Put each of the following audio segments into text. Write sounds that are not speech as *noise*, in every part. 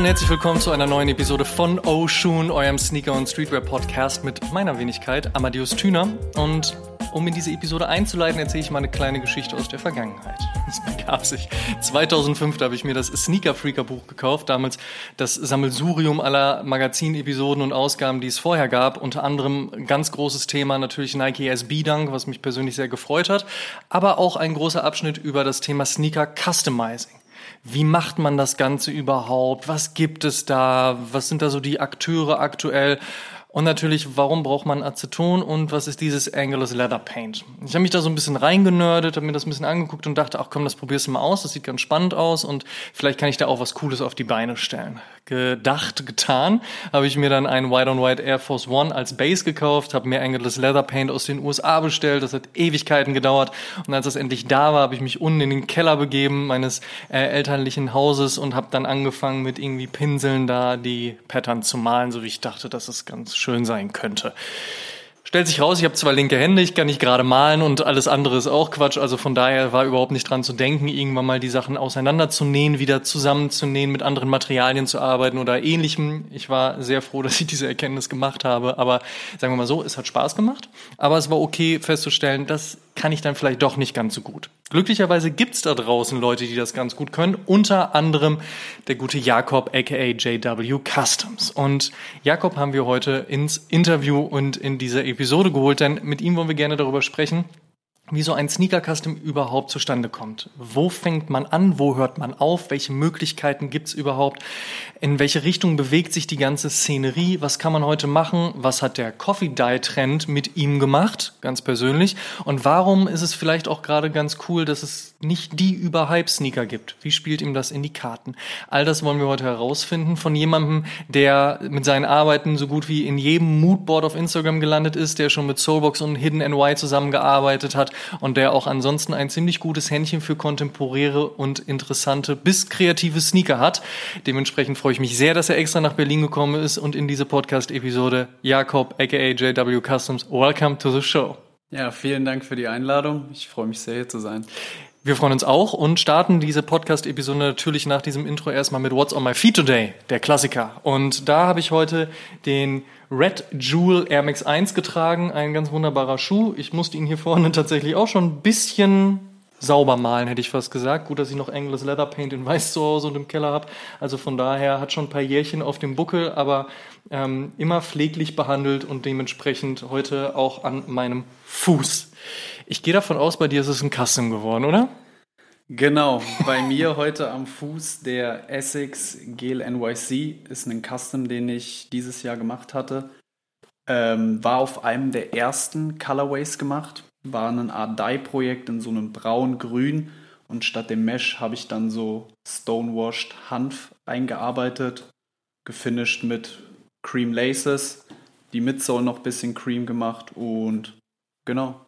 und herzlich willkommen zu einer neuen Episode von Oshun, eurem Sneaker- und Streetwear-Podcast mit meiner Wenigkeit, Amadeus Thüner. Und um in diese Episode einzuleiten, erzähle ich mal eine kleine Geschichte aus der Vergangenheit. *laughs* Es begab sich. 2005 da habe ich mir das Sneaker Freaker Buch gekauft, damals das Sammelsurium aller Magazin-Episoden und Ausgaben, die es vorher gab. Unter anderem ganz großes Thema natürlich Nike SB Dunk, was mich persönlich sehr gefreut hat, aber auch ein großer Abschnitt über das Thema Sneaker Customizing. Wie macht man das Ganze überhaupt? Was gibt es da? Was sind da so die Akteure aktuell? Und natürlich, warum braucht man Aceton und was ist dieses Angelus Leather Paint? Ich habe mich da so ein bisschen reingenördet, habe mir das ein bisschen angeguckt und dachte, ach komm, das probierst du mal aus, das sieht ganz spannend aus und vielleicht kann ich da auch was Cooles auf die Beine stellen. Gedacht, getan, habe ich mir dann einen White on White Air Force One als Base gekauft, habe mir Angelus Leather Paint aus den USA bestellt, das hat Ewigkeiten gedauert und als das endlich da war, habe ich mich unten in den Keller begeben meines äh, elterlichen Hauses und habe dann angefangen mit irgendwie Pinseln da die Pattern zu malen, so wie ich dachte, das ist ganz schön sein könnte. Stellt sich raus, ich habe zwei linke Hände, ich kann nicht gerade malen und alles andere ist auch Quatsch. Also von daher war überhaupt nicht dran zu denken, irgendwann mal die Sachen auseinanderzunähen, wieder zusammenzunähen, mit anderen Materialien zu arbeiten oder ähnlichem. Ich war sehr froh, *laughs* dass ich diese Erkenntnis gemacht habe. Aber sagen wir mal so, es hat Spaß gemacht. Aber es war okay festzustellen, das kann ich dann vielleicht doch nicht ganz so gut. Glücklicherweise gibt's da draußen Leute, die das ganz gut können. Unter anderem der gute Jakob, aka JW Customs. Und Jakob haben wir heute ins Interview und in diese Episode geholt, denn mit ihm wollen wir gerne darüber sprechen, wie so ein Sneaker-Custom überhaupt zustande kommt. Wo fängt man an? Wo hört man auf? Welche Möglichkeiten gibt's überhaupt? In welche Richtung bewegt sich die ganze Szenerie? Was kann man heute machen? Was hat der Coffee Dye Trend mit ihm gemacht? Ganz persönlich. Und warum ist es vielleicht auch gerade ganz cool, dass es nicht die Überhype-Sneaker gibt? Wie spielt ihm das in die Karten? All das wollen wir heute herausfinden von jemandem, der mit seinen Arbeiten so gut wie in jedem Moodboard auf Instagram gelandet ist, der schon mit Soulbox und Hidden NY zusammengearbeitet hat und der auch ansonsten ein ziemlich gutes Händchen für kontemporäre und interessante bis kreative Sneaker hat. Dementsprechend freue ich mich sehr, dass er extra nach Berlin gekommen ist und in diese Podcast-Episode Jakob, aka JW Customs, welcome to the show. Ja, vielen Dank für die Einladung. Ich freue mich sehr, hier zu sein. Wir freuen uns auch und starten diese Podcast-Episode natürlich nach diesem Intro erstmal mit What's on my feet today, der Klassiker. Und da habe ich heute den Red Jewel Air Max 1 getragen, ein ganz wunderbarer Schuh. Ich musste ihn hier vorne *laughs* tatsächlich auch schon ein bisschen sauber malen, hätte ich fast gesagt. Gut, dass ich noch Angelus Leather Paint in Weiß zu Hause und im Keller habe. Also von daher hat schon ein paar Jährchen auf dem Buckel, aber ähm, immer pfleglich behandelt und dementsprechend heute auch an meinem Fuß. Ich gehe davon aus, bei dir ist es ein Custom geworden, oder? Genau, bei *laughs* mir heute am Fuß der Essex Gel NYC ist ein Custom, den ich dieses Jahr gemacht hatte. Ähm, war auf einem der ersten Colorways gemacht, war ein Art Dye-Projekt in so einem braun-grün und statt dem Mesh habe ich dann so Stonewashed Hanf eingearbeitet, gefinisht mit Cream Laces, die Midsole noch ein bisschen Cream gemacht und genau,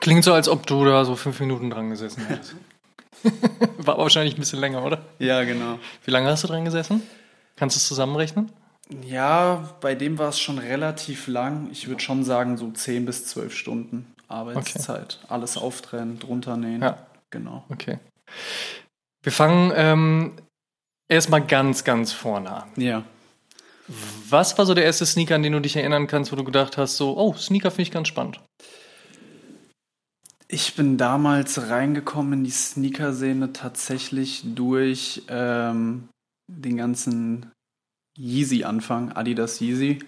Klingt so, als ob du da so fünf Minuten dran gesessen *laughs* hättest. *laughs* War aber wahrscheinlich ein bisschen länger, oder? Ja, genau. Wie lange hast du dran gesessen? Kannst du es zusammenrechnen? Ja, bei dem war es schon relativ lang. Ich würde schon sagen, so 10 bis 12 Stunden Arbeitszeit. Okay. Alles auftrennen, drunter nähen. Ja. Genau. Okay. Wir fangen ähm, erstmal ganz, ganz vorne an. Ja. Was war so der erste Sneaker, an den du dich erinnern kannst, wo du gedacht hast, so, oh, Sneaker finde ich ganz spannend? Ich bin damals reingekommen in die Sneaker-Szene tatsächlich durch ähm, den ganzen Yeezy-Anfang, Adidas Yeezy.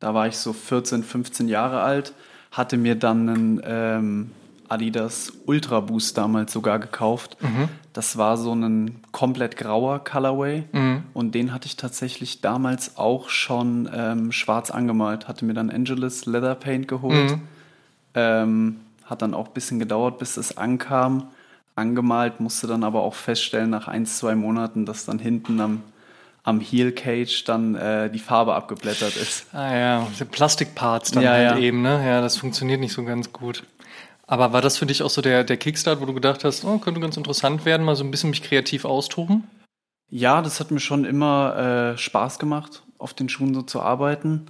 Da war ich so 14, 15 Jahre alt, hatte mir dann einen ähm, Adidas Ultra Boost damals sogar gekauft. Mhm. Das war so ein komplett grauer Colorway mhm. und den hatte ich tatsächlich damals auch schon ähm, schwarz angemalt. Hatte mir dann Angelus Leather Paint geholt. Mhm. Ähm, hat dann auch ein bisschen gedauert, bis es ankam. Angemalt, musste dann aber auch feststellen, nach ein, zwei Monaten, dass dann hinten am, am Heel Cage dann äh, die Farbe abgeblättert ist. Ah ja, die Plastikparts dann ja, halt ja. eben, ne? Ja, das funktioniert nicht so ganz gut. Aber war das für dich auch so der, der Kickstart, wo du gedacht hast, oh, könnte ganz interessant werden, mal so ein bisschen mich kreativ austoben? Ja, das hat mir schon immer äh, Spaß gemacht, auf den Schuhen so zu arbeiten.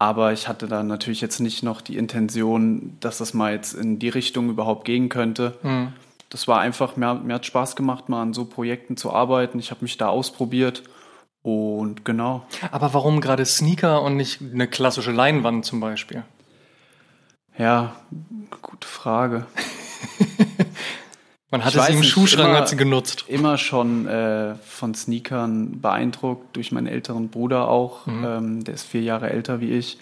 Aber ich hatte da natürlich jetzt nicht noch die Intention, dass das mal jetzt in die Richtung überhaupt gehen könnte. Mhm. Das war einfach, mir, mir hat Spaß gemacht, mal an so Projekten zu arbeiten. Ich habe mich da ausprobiert Und genau. Aber warum gerade Sneaker und nicht eine klassische Leinwand zum Beispiel? Ja, gute Frage. *laughs* Man hat Ich es im Schuhschrank immer- hat sie genutzt. Immer schon äh, von Sneakern beeindruckt, durch meinen älteren Bruder auch. Ähm, der ist vier Jahre älter wie ich.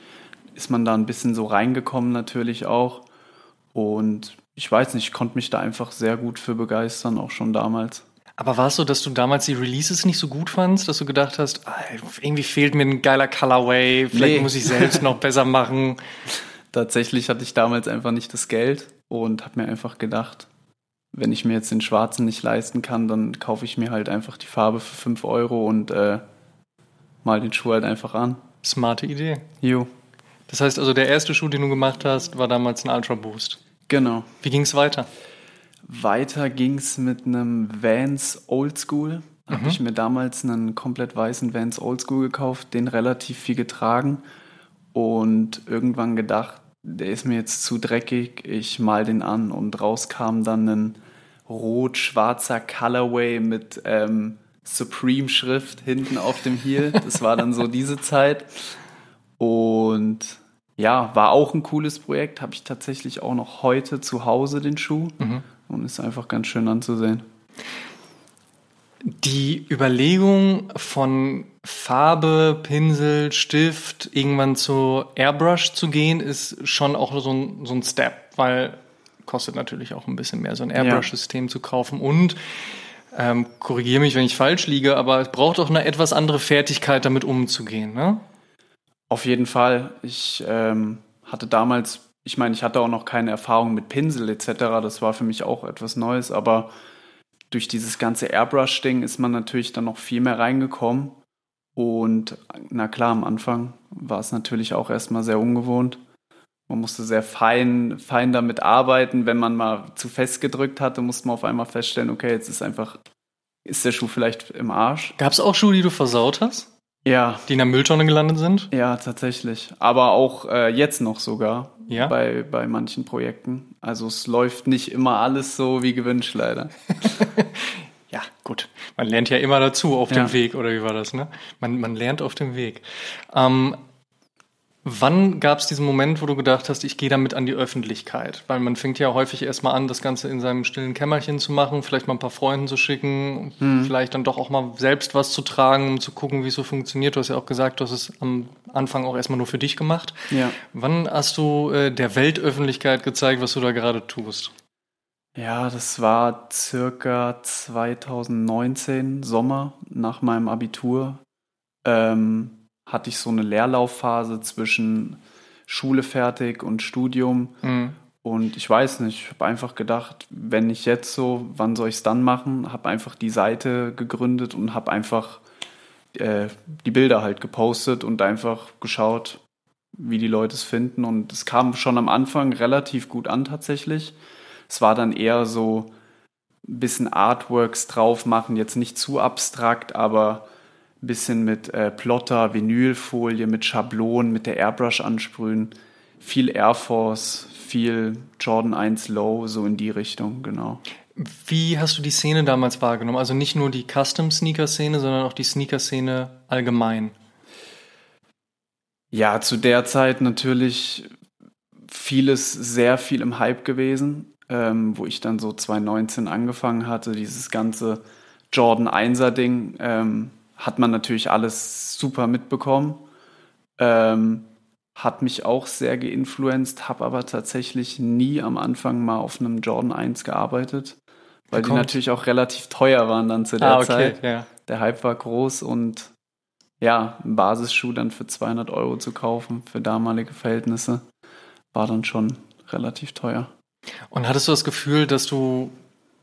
Ist man da ein bisschen so reingekommen natürlich auch. Und ich weiß nicht, ich konnte mich da einfach sehr gut für begeistern, auch schon damals. Aber war es so, dass du damals die Releases nicht so gut fandst, dass du gedacht hast, ah, irgendwie fehlt mir ein geiler Colorway, vielleicht Nee. muss ich selbst noch besser machen? *laughs* Tatsächlich hatte ich damals einfach nicht das Geld und habe mir einfach gedacht, wenn ich mir jetzt den schwarzen nicht leisten kann, dann kaufe ich mir halt einfach die Farbe für 5 Euro und äh, mal den Schuh halt einfach an. Smarte Idee. Jo, Das heißt also, der erste Schuh, den du gemacht hast, war damals ein Ultra Boost. genau. Wie ging es weiter? Weiter ging's mit einem Vans Oldschool. Habe ich mir damals einen komplett weißen Vans Oldschool gekauft, den relativ viel getragen und irgendwann gedacht, der ist mir jetzt zu dreckig, ich mal den an und raus kam dann ein rot-schwarzer Colorway mit ähm, Supreme-Schrift hinten auf dem Heel. Das war dann so diese Zeit und ja, war auch ein cooles Projekt. Habe ich tatsächlich auch noch heute zu Hause den Schuh und ist einfach ganz schön anzusehen. Die Überlegung von Farbe, Pinsel, Stift irgendwann zu Airbrush zu gehen, ist schon auch so ein, so ein Step, weil kostet natürlich auch ein bisschen mehr, so ein Airbrush-System zu kaufen. Und ähm, korrigiere mich, wenn ich falsch liege, aber es braucht auch eine etwas andere Fertigkeit, damit umzugehen. Ne? Auf jeden Fall. Ich ähm, hatte damals, ich meine, ich hatte auch noch keine Erfahrung mit Pinsel etc. Das war für mich auch etwas Neues, aber durch dieses ganze Airbrush-Ding ist man natürlich dann noch viel mehr reingekommen. Und na klar, am Anfang war es natürlich auch erstmal sehr ungewohnt. Man musste sehr fein, fein damit arbeiten. Wenn man mal zu fest gedrückt hatte, musste man auf einmal feststellen, okay, jetzt ist einfach, ist der Schuh vielleicht im Arsch. Gab es auch Schuhe, die du versaut hast, Ja, die in der Mülltonne gelandet sind? ja, tatsächlich. Aber auch äh, jetzt noch sogar Ja. bei, bei manchen Projekten. Also es läuft nicht immer alles so wie gewünscht, leider. *laughs* Ja, gut. Man lernt ja immer dazu auf Ja. dem Weg, oder wie war das, ne? Man, man lernt auf dem Weg. Ähm, wann gab es diesen Moment, wo du gedacht hast, ich gehe damit an die Öffentlichkeit? Weil man fängt ja häufig erstmal an, das Ganze in seinem stillen Kämmerchen zu machen, vielleicht mal ein paar Freunden zu schicken, vielleicht dann doch auch mal selbst was zu tragen, um zu gucken, wie es so funktioniert. Du hast ja auch gesagt, du hast es am Anfang auch erstmal nur für dich gemacht. Ja. Wann hast du äh, der Weltöffentlichkeit gezeigt, was du da gerade tust? Ja, das war circa 2019, Sommer, nach meinem Abitur. Ähm, hatte ich so eine Leerlaufphase zwischen Schule fertig und Studium. Mhm. Und ich weiß nicht, ich habe einfach gedacht, wenn nicht jetzt so, wann soll ich es dann machen? Habe einfach die Seite gegründet und habe einfach äh, die Bilder halt gepostet und einfach geschaut, wie die Leute es finden. Und es kam schon am Anfang relativ gut an tatsächlich. Es war dann eher so ein bisschen Artworks drauf machen, jetzt nicht zu abstrakt, aber ein bisschen mit äh, Plotter, Vinylfolie, mit Schablonen, mit der Airbrush ansprühen. Viel Air Force, viel Jordan 1 Low, so in die Richtung, genau. Wie hast du die Szene damals wahrgenommen? Also nicht nur die Custom-Sneaker-Szene, sondern auch die Sneaker-Szene allgemein. Ja, zu der Zeit natürlich vieles sehr viel im Hype gewesen, ähm, wo ich dann so 2019 angefangen hatte, dieses ganze Jordan 1er Ding, ähm, hat man natürlich alles super mitbekommen. Ähm, hat mich auch sehr geinfluenzt, habe aber tatsächlich nie am Anfang mal auf einem Jordan 1 gearbeitet, weil die natürlich auch relativ teuer waren dann zu der ah, okay, Zeit. ja. Der Hype war groß und ja, einen Basisschuh dann für 200 Euro zu kaufen, für damalige Verhältnisse, war dann schon relativ teuer. Und hattest du das Gefühl, dass du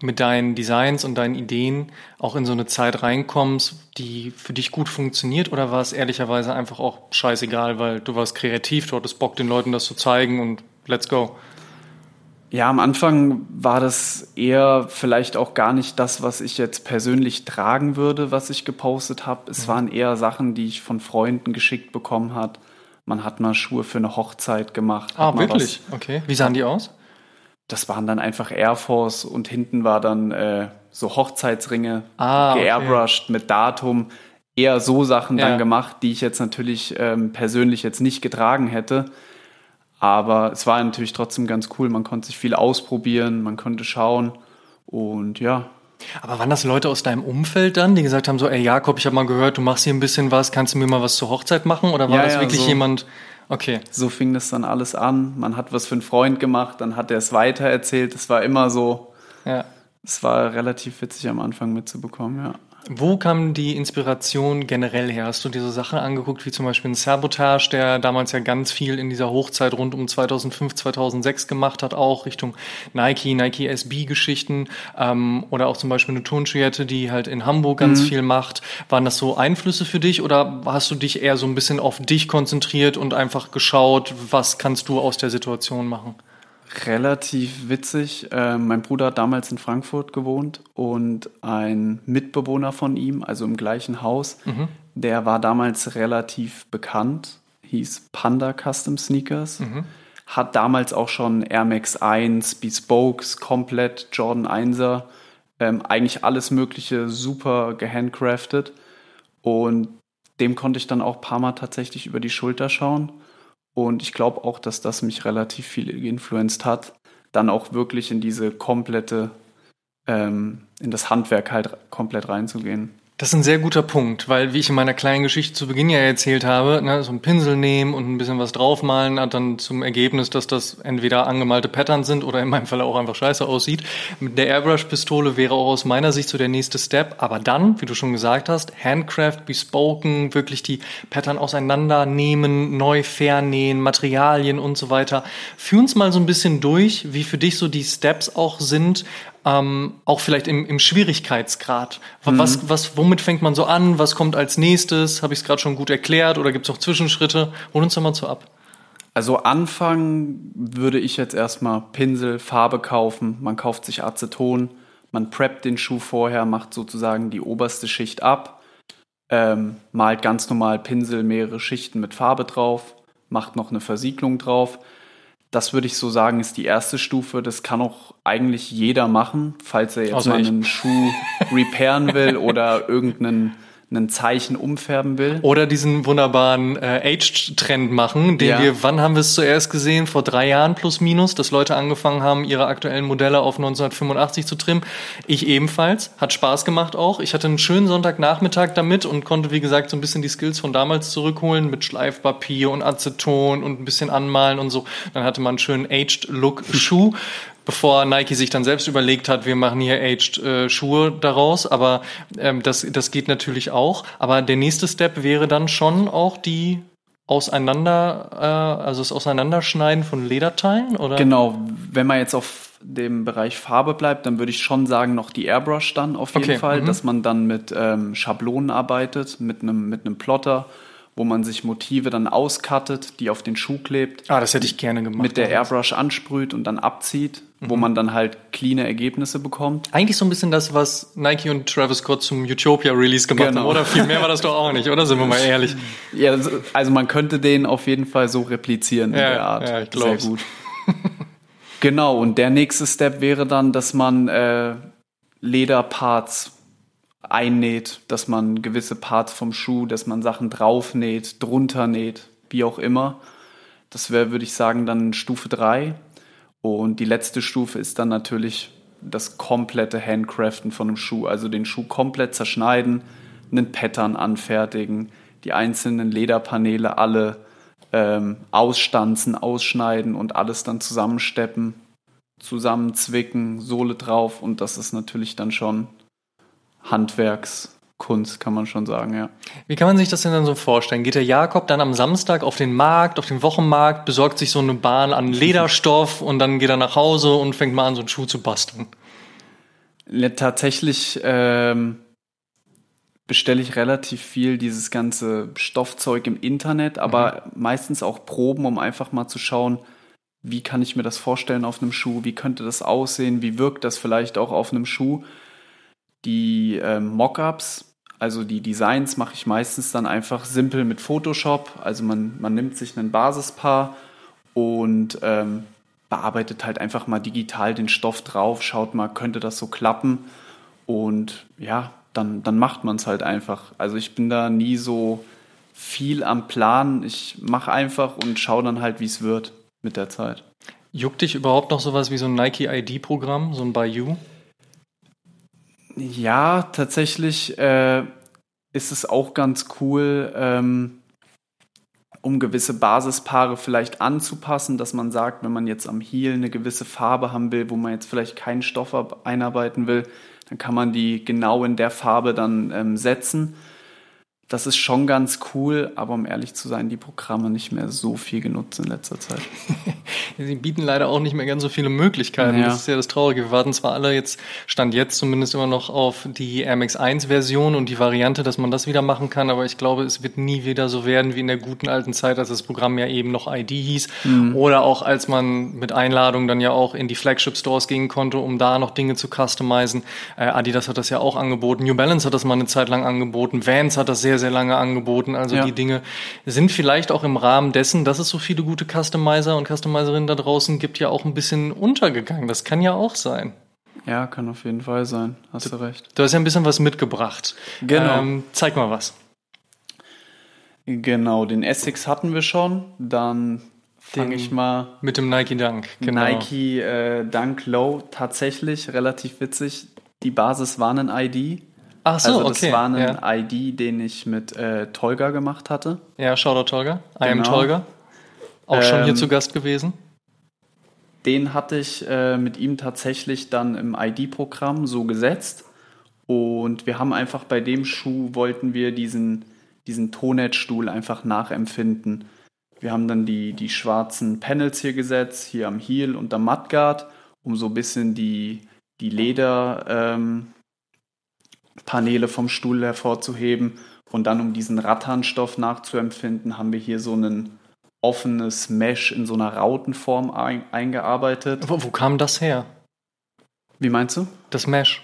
mit deinen Designs und deinen Ideen auch in so eine Zeit reinkommst, die für dich gut funktioniert? Oder war es ehrlicherweise einfach auch scheißegal, weil du warst kreativ, du hattest Bock, den Leuten das zu zeigen und let's go? Ja, am Anfang war das eher vielleicht auch gar nicht das, was ich jetzt persönlich tragen würde, was ich gepostet habe. Es waren eher Sachen, die ich von Freunden geschickt bekommen hat. Man hat mal Schuhe für eine Hochzeit gemacht. Ah, wirklich? Okay. Wie sahen die aus? Das waren dann einfach Air Force und hinten war dann äh, so Hochzeitsringe Ah, okay. geairbrushed mit Datum. eher so Sachen Ja. dann gemacht, die ich jetzt natürlich ähm, persönlich jetzt nicht getragen hätte. Aber es war natürlich trotzdem ganz cool. Man konnte sich viel ausprobieren, man konnte schauen. Und ja, Aber waren das Leute aus deinem Umfeld dann, die gesagt haben, so, ey Jakob, ich habe mal gehört, du machst hier ein bisschen was, kannst du mir mal was zur Hochzeit machen? Oder war Ja, das ja, wirklich so. jemand, okay. so fing das dann alles an. Man hat was für einen Freund gemacht, dann hat er es weitererzählt. Es war immer so, Ja. es war relativ witzig am Anfang mitzubekommen, ja. Wo kam die Inspiration generell her? Hast du dir so Sachen angeguckt, wie zum Beispiel ein Sabotage, der damals ja ganz viel in dieser Hochzeit rund um 2005, 2006 gemacht hat, auch Richtung Nike, Nike SB-Geschichten ähm, oder auch zum Beispiel eine Turnschwerte, die halt in Hamburg ganz viel macht. Waren das so Einflüsse für dich oder hast du dich eher so ein bisschen auf dich konzentriert und einfach geschaut, was kannst du aus der Situation machen? Relativ witzig. Äh, mein Bruder hat damals in Frankfurt gewohnt und ein Mitbewohner von ihm, also im gleichen Haus, der war damals relativ bekannt, hieß Panda Custom Sneakers, hat damals auch schon Air Max 1, Bespokes, komplett Jordan 1er, ähm, eigentlich alles Mögliche super gehandcraftet und dem konnte ich dann auch ein paar Mal tatsächlich über die Schulter schauen. Und ich glaube auch, dass das mich relativ viel geinfluenzt hat, dann auch wirklich in diese komplette, ähm, in das Handwerk halt komplett reinzugehen. Das ist ein sehr guter Punkt, weil wie ich in meiner kleinen Geschichte zu Beginn ja erzählt habe, ne, so einen Pinsel nehmen und ein bisschen was draufmalen hat dann zum Ergebnis, dass das entweder angemalte Patterns sind oder in meinem Fall auch einfach scheiße aussieht. Mit der Airbrush-Pistole wäre auch aus meiner Sicht so der nächste Step, aber dann, wie du schon gesagt hast, Handcraft, Bespoken, wirklich die Pattern auseinandernehmen, neu vernähen, Materialien und so weiter. Führ uns mal so ein bisschen durch, wie für dich so die Steps auch sind, ähm, auch vielleicht im, im Schwierigkeitsgrad. Was, was, womit fängt man so an? Was kommt als nächstes? Habe ich es gerade schon gut erklärt oder gibt es noch Zwischenschritte? Hol uns doch mal so ab. Also anfangen würde ich jetzt erstmal Pinsel, Farbe kaufen. Man kauft sich Aceton, man preppt den Schuh vorher, macht sozusagen die oberste Schicht ab, ähm, malt ganz normal Pinsel mehrere Schichten mit Farbe drauf, macht noch eine Versiegelung drauf. Das würde ich so sagen, ist die erste Stufe. Das kann auch eigentlich jeder machen, falls er jetzt Außer mal ich. einen Schuh repairen will *laughs* oder irgendeinen einen Zeichen umfärben will. Oder diesen wunderbaren äh, Age-Trend machen, den Ja. wir, wann haben wir es zuerst gesehen? Vor drei Jahren plus minus, dass Leute angefangen haben, ihre aktuellen Modelle auf 1985 zu trimmen. Ich ebenfalls. Hat Spaß gemacht auch. Ich hatte einen schönen Sonntagnachmittag damit und konnte, wie gesagt, so ein bisschen die Skills von damals zurückholen mit Schleifpapier und Aceton und ein bisschen anmalen und so. Dann hatte man einen schönen Aged-Look-Schuh. Bevor Nike sich dann selbst überlegt hat, wir machen hier Aged äh, Schuhe daraus, aber ähm, das, das geht natürlich auch. Aber der nächste Step wäre dann schon auch die auseinander, äh, also das Auseinanderschneiden von Lederteilen, oder? Genau, wenn man jetzt auf dem Bereich Farbe bleibt, dann würde ich schon sagen, noch die Airbrush dann auf jeden Okay, Fall, mhm. dass man dann mit ähm, Schablonen arbeitet, mit einem mit einem Plotter, wo man sich Motive dann auskattet, die auf den Schuh klebt, Ah, das hätte ich gerne gemacht. mit der Airbrush ansprüht und dann abzieht, Mhm. wo man dann halt cleane Ergebnisse bekommt. Eigentlich so ein bisschen das, was Nike und Travis Scott zum Utopia-Release gemacht Genau. haben, oder? Viel mehr war das *laughs* doch auch nicht, oder? Sind wir mal ehrlich. Ja, also- also man könnte den auf jeden Fall so replizieren in Ja, der Art. ja, ich glaub's. Sehr gut. *laughs* genau, und der nächste Step wäre dann, dass man äh, Lederparts einnäht, dass man gewisse Parts vom Schuh, dass man Sachen draufnäht, drunter näht, wie auch immer. Das wäre, würde ich sagen, dann Stufe 3. Und die letzte Stufe ist dann natürlich das komplette Handcraften von einem Schuh, also den Schuh komplett zerschneiden, einen Pattern anfertigen, die einzelnen Lederpaneele alle ähm, ausstanzen, ausschneiden und alles dann zusammensteppen, zusammenzwicken, Sohle drauf und das ist natürlich dann schon Handwerkskunst, kann man schon sagen, ja. Wie kann man sich das denn dann so vorstellen? Geht der Jakob dann am Samstag auf den Markt, auf den Wochenmarkt, besorgt sich so eine Bahn an Lederstoff und dann geht er nach Hause und fängt mal an, so einen Schuh zu basteln? Ja, tatsächlich ähm, bestelle ich relativ viel dieses ganze Stoffzeug im Internet, aber meistens auch Proben, um einfach mal zu schauen, wie kann ich mir das vorstellen auf einem Schuh, wie könnte das aussehen, wie wirkt das vielleicht auch auf einem Schuh. Die ähm, Mockups, also die Designs, mache ich meistens dann einfach simpel mit Photoshop. Also man, man nimmt sich ein Basispaar und ähm, bearbeitet halt einfach mal digital den Stoff drauf, schaut mal, könnte das so klappen. Und ja, dann, dann macht man es halt einfach. Also ich bin da nie so viel am Plan. Ich mache einfach und schaue dann halt, wie es wird mit der Zeit. Juckt dich überhaupt noch sowas wie so ein Nike ID-Programm, so ein By You? Ja, tatsächlich äh, ist es auch ganz cool, ähm, um gewisse Basispaare vielleicht anzupassen, dass man sagt, wenn man jetzt am Heel eine gewisse Farbe haben will, wo man jetzt vielleicht keinen Stoff einarbeiten will, dann kann man die genau in der Farbe dann ähm, setzen das ist schon ganz cool, aber um ehrlich zu sein, die Programme nicht mehr so viel genutzt in letzter Zeit. *laughs* Sie bieten leider auch nicht mehr ganz so viele Möglichkeiten. Ja. Das ist ja das Traurige. Wir warten zwar alle jetzt, stand jetzt zumindest immer noch auf die Air Max 1 Version und die Variante, dass man das wieder machen kann, aber ich glaube, es wird nie wieder so werden wie in der guten alten Zeit, als das Programm ja eben noch ID hieß mhm. oder auch als man mit Einladung dann ja auch in die Flagship Stores gehen konnte, um da noch Dinge zu customizen. Äh, Adidas hat das ja auch angeboten. New Balance hat das mal eine Zeit lang angeboten. Vans hat das sehr sehr, sehr lange angeboten. Also ja. die Dinge sind vielleicht auch im Rahmen dessen, dass es so viele gute Customizer und Customizerinnen da draußen gibt, ja auch ein bisschen untergegangen. Das kann ja auch sein. Ja, kann auf jeden Fall sein. Hast du, du recht. Du hast ja ein bisschen was mitgebracht. Genau. Ähm, zeig mal was. Genau, den Essex hatten wir schon. Dann fange ich mal. Mit dem Nike Dunk. Genau. Nike äh, Dunk Low, tatsächlich relativ witzig. Die Basis war ein ID. Ach so, also das okay. war ein ja. ID, den ich mit äh, Tolga gemacht hatte. Ja, Shoutout Tolga. I am genau. Tolga. Auch ähm, schon hier ähm, zu Gast gewesen. Den hatte ich äh, mit ihm tatsächlich dann im ID-Programm so gesetzt. Und wir haben einfach bei dem Schuh wollten wir diesen, diesen Tonet-Stuhl einfach nachempfinden. Wir haben dann die, die schwarzen Panels hier gesetzt, hier am Heel und am Mudguard, um so ein bisschen die, die Leder, ähm, Paneele vom Stuhl hervorzuheben. Und dann, um diesen Ratternstoff nachzuempfinden, haben wir hier so ein offenes Mesh in so einer Rautenform ein, eingearbeitet. Wo, wo, kam das her? Wie meinst du? Das Mesh.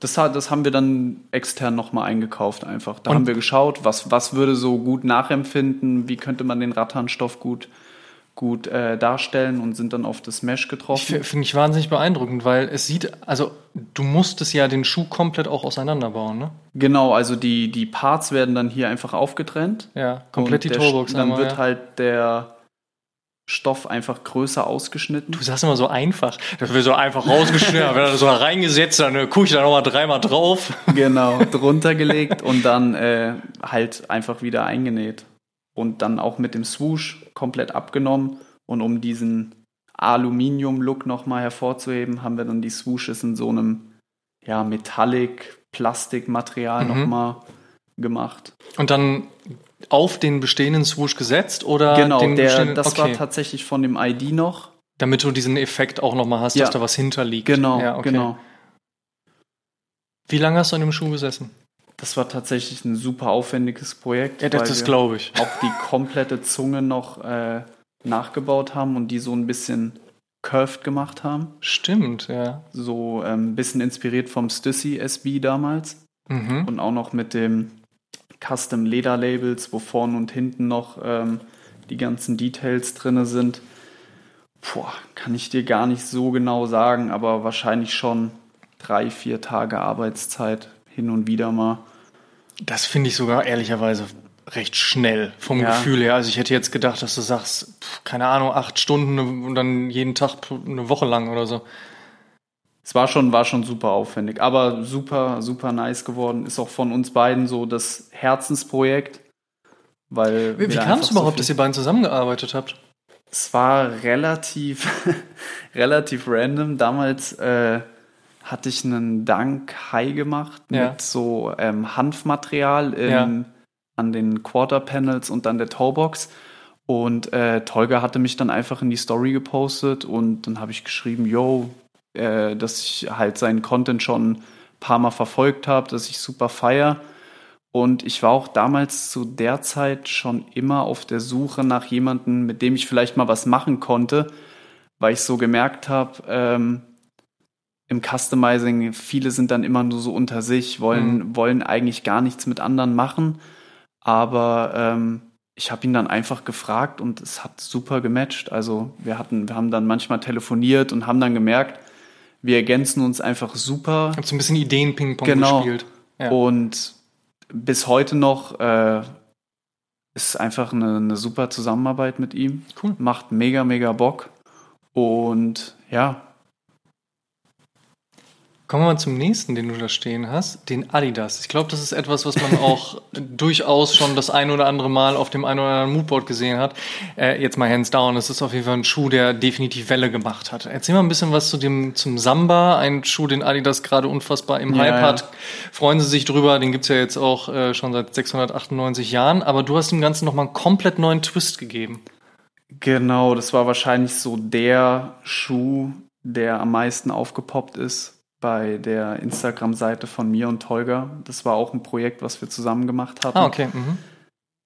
Das, das haben wir dann extern nochmal eingekauft einfach. Da Und haben wir geschaut, was, was würde so gut nachempfinden, wie könnte man den Ratternstoff gut gut äh, darstellen und sind dann auf das Mesh getroffen. Finde ich wahnsinnig beeindruckend, weil es sieht, also du musstest ja den Schuh komplett auch auseinanderbauen, ne? Genau, also die, die Parts werden dann hier einfach aufgetrennt. Ja, komplett die Toolbox. Dann einmal, wird ja. halt der Stoff einfach größer ausgeschnitten. Du sagst immer so einfach. Das wird so einfach rausgeschnitten, wenn er so reingesetzt, dann äh, gucke ich da nochmal dreimal drauf. *laughs* Genau, drunter gelegt und dann äh, halt einfach wieder eingenäht und dann auch mit dem Swoosh komplett abgenommen. Und um diesen Aluminium-Look nochmal hervorzuheben, haben wir dann die Swooshes in so einem ja, Metallic-Plastikmaterial mhm. nochmal gemacht. Und dann auf den bestehenden Swoosh gesetzt oder genau, den der, das okay. war tatsächlich von dem ID noch. Damit du diesen Effekt auch nochmal hast, ja. dass da was hinterliegt. Genau, ja, okay. genau. Wie lange hast du an dem Schuh gesessen? Das war tatsächlich ein super aufwendiges Projekt. Ja, das, das glaube ich. Auch die komplette Zunge noch äh, nachgebaut haben und die so ein bisschen curved gemacht haben. Stimmt, ja. So ein ähm, bisschen inspiriert vom Stussy SB damals. Mhm. Und auch noch mit dem Custom Leder Labels, wo vorne und hinten noch ähm, die ganzen Details drin sind. Boah, kann ich dir gar nicht so genau sagen, aber wahrscheinlich schon drei, vier Tage Arbeitszeit hin und wieder mal. Das finde ich sogar ehrlicherweise recht schnell vom ja. Gefühl her. Also ich hätte jetzt gedacht, dass du sagst, keine Ahnung, acht Stunden und dann jeden Tag eine Woche lang oder so. Es war schon, war schon super aufwendig, aber super, super nice geworden. Ist auch von uns beiden so das Herzensprojekt. Weil wie wie kam es überhaupt, so dass ihr beiden zusammengearbeitet habt? Es war relativ, *laughs* relativ random. Damals äh, hatte ich einen Dank High gemacht ja. mit so ähm, Hanfmaterial im, ja. an den Quarter Panels und dann der Toebox. Und äh, Tolga hatte mich dann einfach in die Story gepostet und dann habe ich geschrieben, yo, äh, dass ich halt seinen Content schon ein paar Mal verfolgt habe, dass ich super feier. Und ich war auch damals zu der Zeit schon immer auf der Suche nach jemandem, mit dem ich vielleicht mal was machen konnte, weil ich so gemerkt habe, ähm, im Customizing, viele sind dann immer nur so unter sich, wollen, mhm. wollen eigentlich gar nichts mit anderen machen. Aber ähm, ich habe ihn dann einfach gefragt und es hat super gematcht. Also wir hatten, wir haben dann manchmal telefoniert und haben dann gemerkt, wir ergänzen uns einfach super. Habt so ein bisschen Ideen-Ping-Pong genau. gespielt. Ja. Und bis heute noch äh, ist einfach eine, eine super Zusammenarbeit mit ihm. Cool. Macht mega, mega Bock. Und ja, Kommen wir mal zum nächsten, den du da stehen hast, den Adidas. Ich glaube, das ist etwas, was man *laughs* auch durchaus schon das ein oder andere Mal auf dem ein oder anderen Moodboard gesehen hat. Äh, jetzt mal hands down, es ist auf jeden Fall ein Schuh, der definitiv Welle gemacht hat. Erzähl mal ein bisschen was zu dem, zum Samba, ein Schuh, den Adidas gerade unfassbar im ja, Hype ja. hat. Freuen Sie sich drüber, den gibt's ja jetzt auch äh, schon seit 698 Jahren, aber du hast dem Ganzen nochmal einen komplett neuen Twist gegeben. Genau, das war wahrscheinlich so der Schuh, der am meisten aufgepoppt ist bei der Instagram-Seite von mir und Tolga. Das war auch ein Projekt, was wir zusammen gemacht hatten. Ah, okay. Mhm.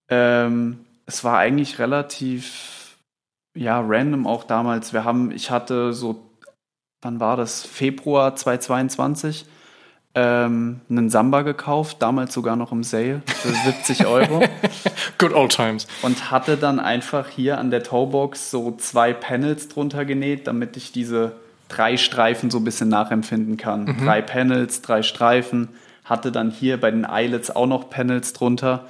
Ähm, es war eigentlich relativ, ja, random auch damals. Wir haben, ich hatte so, wann war das? Februar 2022 ähm, einen Samba gekauft, damals sogar noch im Sale für *laughs* 70 Euro. Good old times. Und hatte dann einfach hier an der Toebox so zwei Panels drunter genäht, damit ich diese drei Streifen so ein bisschen nachempfinden kann. Mhm. Drei Panels, drei Streifen. Hatte dann hier bei den Eyelets auch noch Panels drunter.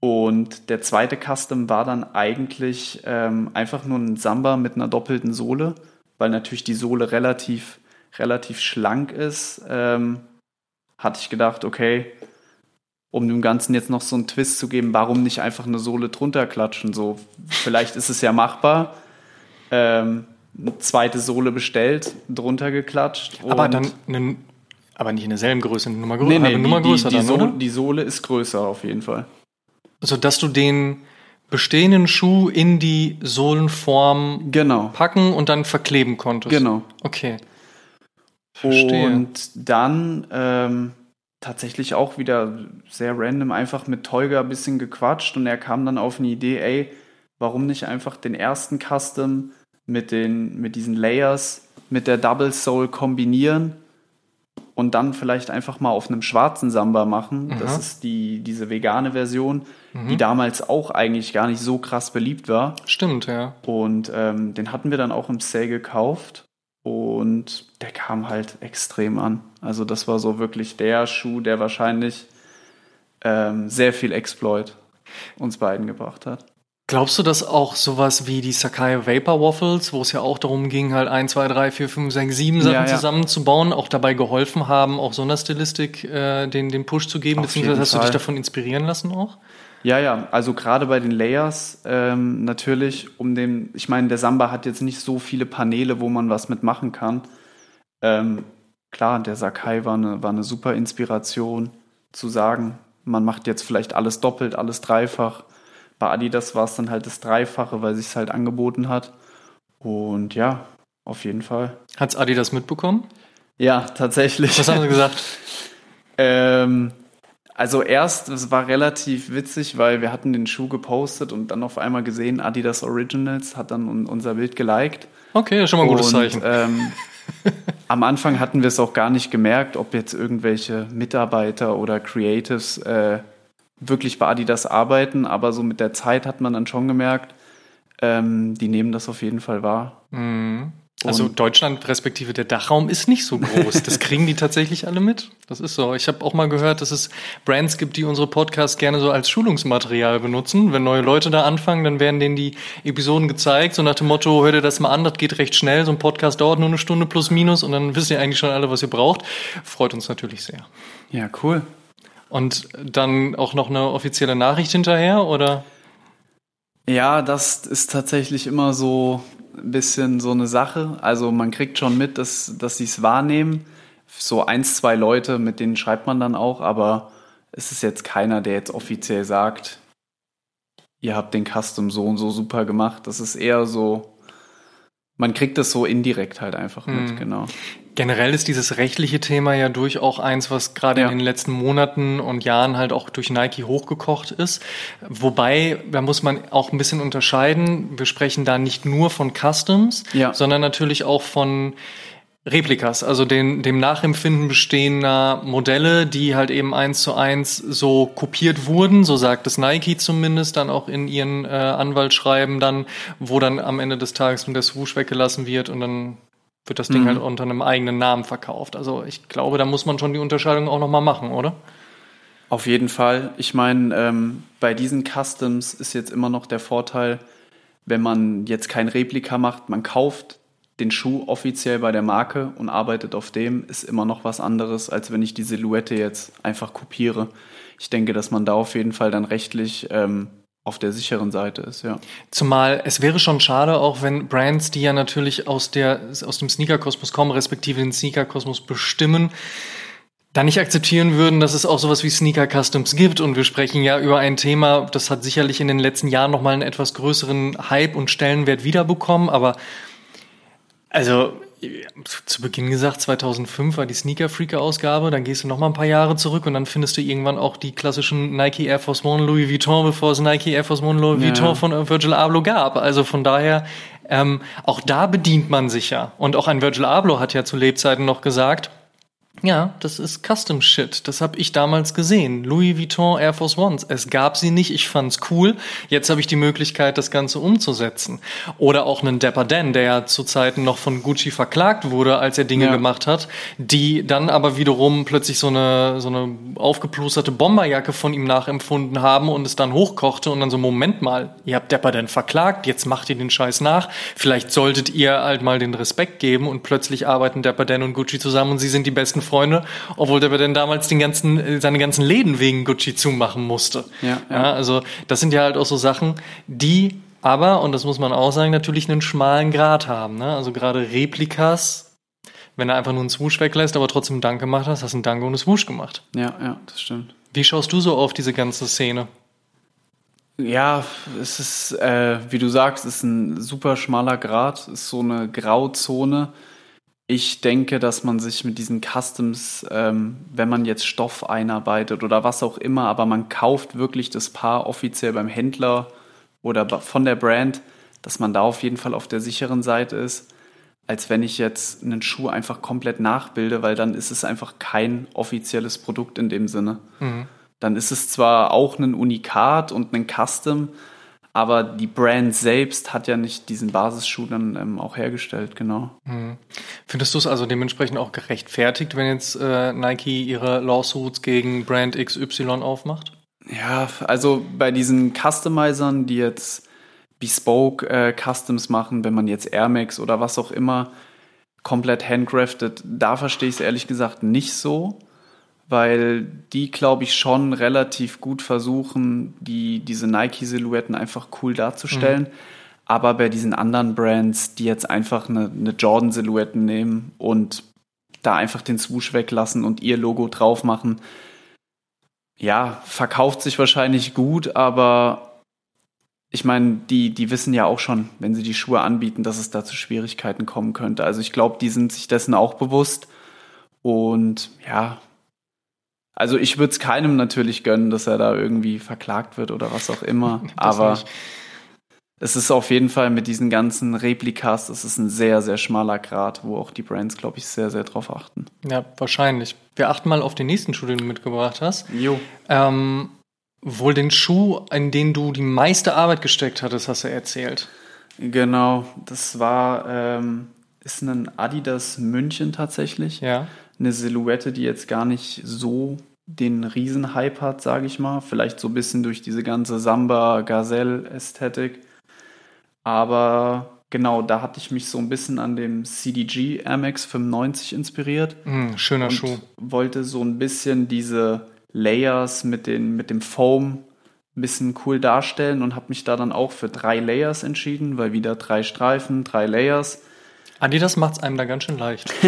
Und der zweite Custom war dann eigentlich ähm, einfach nur ein Samba mit einer doppelten Sohle, weil natürlich die Sohle relativ, relativ schlank ist. Ähm, hatte ich gedacht, okay, um dem Ganzen jetzt noch so einen Twist zu geben, warum nicht einfach eine Sohle drunter klatschen? So, vielleicht ist es ja machbar. Ähm, eine zweite Sohle bestellt, drunter geklatscht. Aber dann eine, aber nicht in derselben Größe, eine Nummer, grö nee, nee, eine Nummer die, größer die, die dann, Sohle? Die Sohle ist größer auf jeden Fall. Also, dass du den bestehenden Schuh in die Sohlenform genau. packen und dann verkleben konntest. Genau. Okay. Verstehe. Und dann ähm, tatsächlich auch wieder sehr random einfach mit Tolga ein bisschen gequatscht und er kam dann auf eine Idee, ey, warum nicht einfach den ersten Custom mit, den, mit diesen Layers, mit der Double Soul kombinieren und dann vielleicht einfach mal auf einem schwarzen Samba machen. Mhm. Das ist die, diese vegane Version, mhm. die damals auch eigentlich gar nicht so krass beliebt war. Stimmt, ja. Und ähm, den hatten wir dann auch im Sale gekauft und der kam halt extrem an. Also das war so wirklich der Schuh, der wahrscheinlich ähm, sehr viel Exploit uns beiden gebracht hat. Glaubst du, dass auch sowas wie die Sakai Vapor Waffles, wo es ja auch darum ging, halt 1, 2, 3, 4, 5, 6, 7 Sachen ja, ja. zusammenzubauen, auch dabei geholfen haben, auch so einer Stilistik äh, den, den Push zu geben, Auf beziehungsweise hast Fall. du dich davon inspirieren lassen auch? Ja, ja, also gerade bei den Layers ähm, natürlich, um den, ich meine, der Samba hat jetzt nicht so viele Paneele, wo man was mitmachen kann. Ähm, klar, der Sakai war eine, war eine super Inspiration zu sagen, man macht jetzt vielleicht alles doppelt, alles dreifach bei Adidas war es dann halt das Dreifache, weil sich es halt angeboten hat. Und ja, auf jeden Fall. Hat's Adidas mitbekommen? Ja, tatsächlich. Was haben sie gesagt? *laughs* ähm, also erst, es war relativ witzig, weil wir hatten den Schuh gepostet und dann auf einmal gesehen, Adidas Originals hat dann unser Bild geliked. Okay, schon mal ein gutes Zeichen. Ähm, *laughs* am Anfang hatten wir es auch gar nicht gemerkt, ob jetzt irgendwelche Mitarbeiter oder Creatives äh, wirklich bei Adidas arbeiten, aber so mit der Zeit hat man dann schon gemerkt, ähm, die nehmen das auf jeden Fall wahr. Mhm. Also Deutschland respektive der Dachraum ist nicht so groß. Das *laughs* kriegen die tatsächlich alle mit. Das ist so. Ich habe auch mal gehört, dass es Brands gibt, die unsere Podcasts gerne so als Schulungsmaterial benutzen. Wenn neue Leute da anfangen, dann werden denen die Episoden gezeigt, so nach dem Motto, hört ihr das mal an, das geht recht schnell. So ein Podcast dauert nur eine Stunde plus minus und dann wisst ihr eigentlich schon alle, was ihr braucht. Freut uns natürlich sehr. Ja, cool. Und dann auch noch eine offizielle Nachricht hinterher, oder? Ja, das ist tatsächlich immer so ein bisschen so eine Sache. Also man kriegt schon mit, dass, dass sie es wahrnehmen. So eins, zwei Leute, mit denen schreibt man dann auch, aber es ist jetzt keiner, der jetzt offiziell sagt, ihr habt den Custom so und so super gemacht. Das ist eher so, man kriegt das so indirekt halt einfach mit, hm. genau. Generell ist dieses rechtliche Thema ja durchaus eins, was gerade ja. in den letzten Monaten und Jahren halt auch durch Nike hochgekocht ist. Wobei, da muss man auch ein bisschen unterscheiden. Wir sprechen da nicht nur von Customs, ja. sondern natürlich auch von Replikas, also den, dem Nachempfinden bestehender Modelle, die halt eben eins zu eins so kopiert wurden, so sagt es Nike zumindest dann auch in ihren äh, Anwaltsschreiben dann, wo dann am Ende des Tages der Swoosh weggelassen wird und dann wird das Ding mhm. halt unter einem eigenen Namen verkauft. Also ich glaube, da muss man schon die Unterscheidung auch nochmal machen, oder? Auf jeden Fall. Ich meine, ähm, bei diesen Customs ist jetzt immer noch der Vorteil, wenn man jetzt kein Replika macht, man kauft den Schuh offiziell bei der Marke und arbeitet auf dem, ist immer noch was anderes, als wenn ich die Silhouette jetzt einfach kopiere. Ich denke, dass man da auf jeden Fall dann rechtlich ähm, auf der sicheren Seite ist, ja. Zumal es wäre schon schade, auch wenn Brands, die ja natürlich aus, der, aus dem Sneaker-Kosmos kommen, respektive den Sneaker-Kosmos bestimmen, da nicht akzeptieren würden, dass es auch sowas wie Sneaker Customs gibt. Und wir sprechen ja über ein Thema, das hat sicherlich in den letzten Jahren nochmal einen etwas größeren Hype und Stellenwert wiederbekommen. Aber also zu Beginn gesagt, 2005 war die Sneaker Freaker Ausgabe, dann gehst du noch mal ein paar Jahre zurück und dann findest du irgendwann auch die klassischen Nike Air Force One Louis Vuitton, bevor es Nike Air Force One Louis ja. Vuitton von Virgil Abloh gab. Also von daher, ähm, auch da bedient man sich ja. Und auch ein Virgil Abloh hat ja zu Lebzeiten noch gesagt, ja, das ist Custom Shit. Das habe ich damals gesehen. Louis Vuitton Air Force Ones. Es gab sie nicht, ich fand's cool. Jetzt habe ich die Möglichkeit, das Ganze umzusetzen. Oder auch einen Dapper Dan, der ja zu Zeiten noch von Gucci verklagt wurde, als er Dinge ja. gemacht hat, die dann aber wiederum plötzlich so eine, so eine aufgeplusterte Bomberjacke von ihm nachempfunden haben und es dann hochkochte und dann so, Moment mal, ihr habt Dapper Dan verklagt, jetzt macht ihr den Scheiß nach. Vielleicht solltet ihr halt mal den Respekt geben und plötzlich arbeiten Dapper Dan und Gucci zusammen und sie sind die besten Freunde, obwohl der denn damals den ganzen, seine ganzen Läden wegen Gucci zumachen musste. Ja, ja. ja, also das sind ja halt auch so Sachen, die aber, und das muss man auch sagen, natürlich einen schmalen Grad haben. Ne? Also gerade Replikas, wenn er einfach nur einen Swoosh weglässt, aber trotzdem Dank gemacht hast, hast du einen Dank und einen Swoosh gemacht. Ja, ja, das stimmt. Wie schaust du so auf diese ganze Szene? Ja, es ist, äh, wie du sagst, es ist ein super schmaler Grad, es ist so eine Grauzone ich denke, dass man sich mit diesen Customs, ähm, wenn man jetzt Stoff einarbeitet oder was auch immer, aber man kauft wirklich das Paar offiziell beim Händler oder von der Brand, dass man da auf jeden Fall auf der sicheren Seite ist, als wenn ich jetzt einen Schuh einfach komplett nachbilde, weil dann ist es einfach kein offizielles Produkt in dem Sinne. Mhm. Dann ist es zwar auch ein Unikat und ein Custom, aber die Brand selbst hat ja nicht diesen Basisschuh dann ähm, auch hergestellt, genau. Hm. Findest du es also dementsprechend auch gerechtfertigt, wenn jetzt äh, Nike ihre Lawsuits gegen Brand XY aufmacht? Ja, also bei diesen Customizern, die jetzt Bespoke äh, Customs machen, wenn man jetzt Air Max oder was auch immer komplett handcrafted, da verstehe ich es ehrlich gesagt nicht so weil die, glaube ich, schon relativ gut versuchen, die, diese Nike-Silhouetten einfach cool darzustellen. Mhm. Aber bei diesen anderen Brands, die jetzt einfach eine, eine Jordan-Silhouetten nehmen und da einfach den Swoosh weglassen und ihr Logo drauf machen, ja, verkauft sich wahrscheinlich gut, aber ich meine, die, die wissen ja auch schon, wenn sie die Schuhe anbieten, dass es da zu Schwierigkeiten kommen könnte. Also ich glaube, die sind sich dessen auch bewusst. Und ja, also ich würde es keinem natürlich gönnen, dass er da irgendwie verklagt wird oder was auch immer. *laughs* aber nicht. es ist auf jeden Fall mit diesen ganzen Replikas, das ist ein sehr, sehr schmaler Grad, wo auch die Brands, glaube ich, sehr, sehr drauf achten. Ja, wahrscheinlich. Wir achten mal auf den nächsten Schuh, den du mitgebracht hast. Jo. Ähm, wohl den Schuh, in den du die meiste Arbeit gesteckt hattest, hast du erzählt. Genau, das war, ähm, ist ein Adidas München tatsächlich. Ja. Eine Silhouette, die jetzt gar nicht so den Riesenhype hat, sage ich mal. Vielleicht so ein bisschen durch diese ganze Samba-Gazelle-Ästhetik. Aber genau, da hatte ich mich so ein bisschen an dem CDG Air Max 95 inspiriert. Mm, schöner und Schuh. Wollte so ein bisschen diese Layers mit, den, mit dem Foam ein bisschen cool darstellen und habe mich da dann auch für drei Layers entschieden, weil wieder drei Streifen, drei Layers. Adidas macht es einem da ganz schön leicht. *laughs*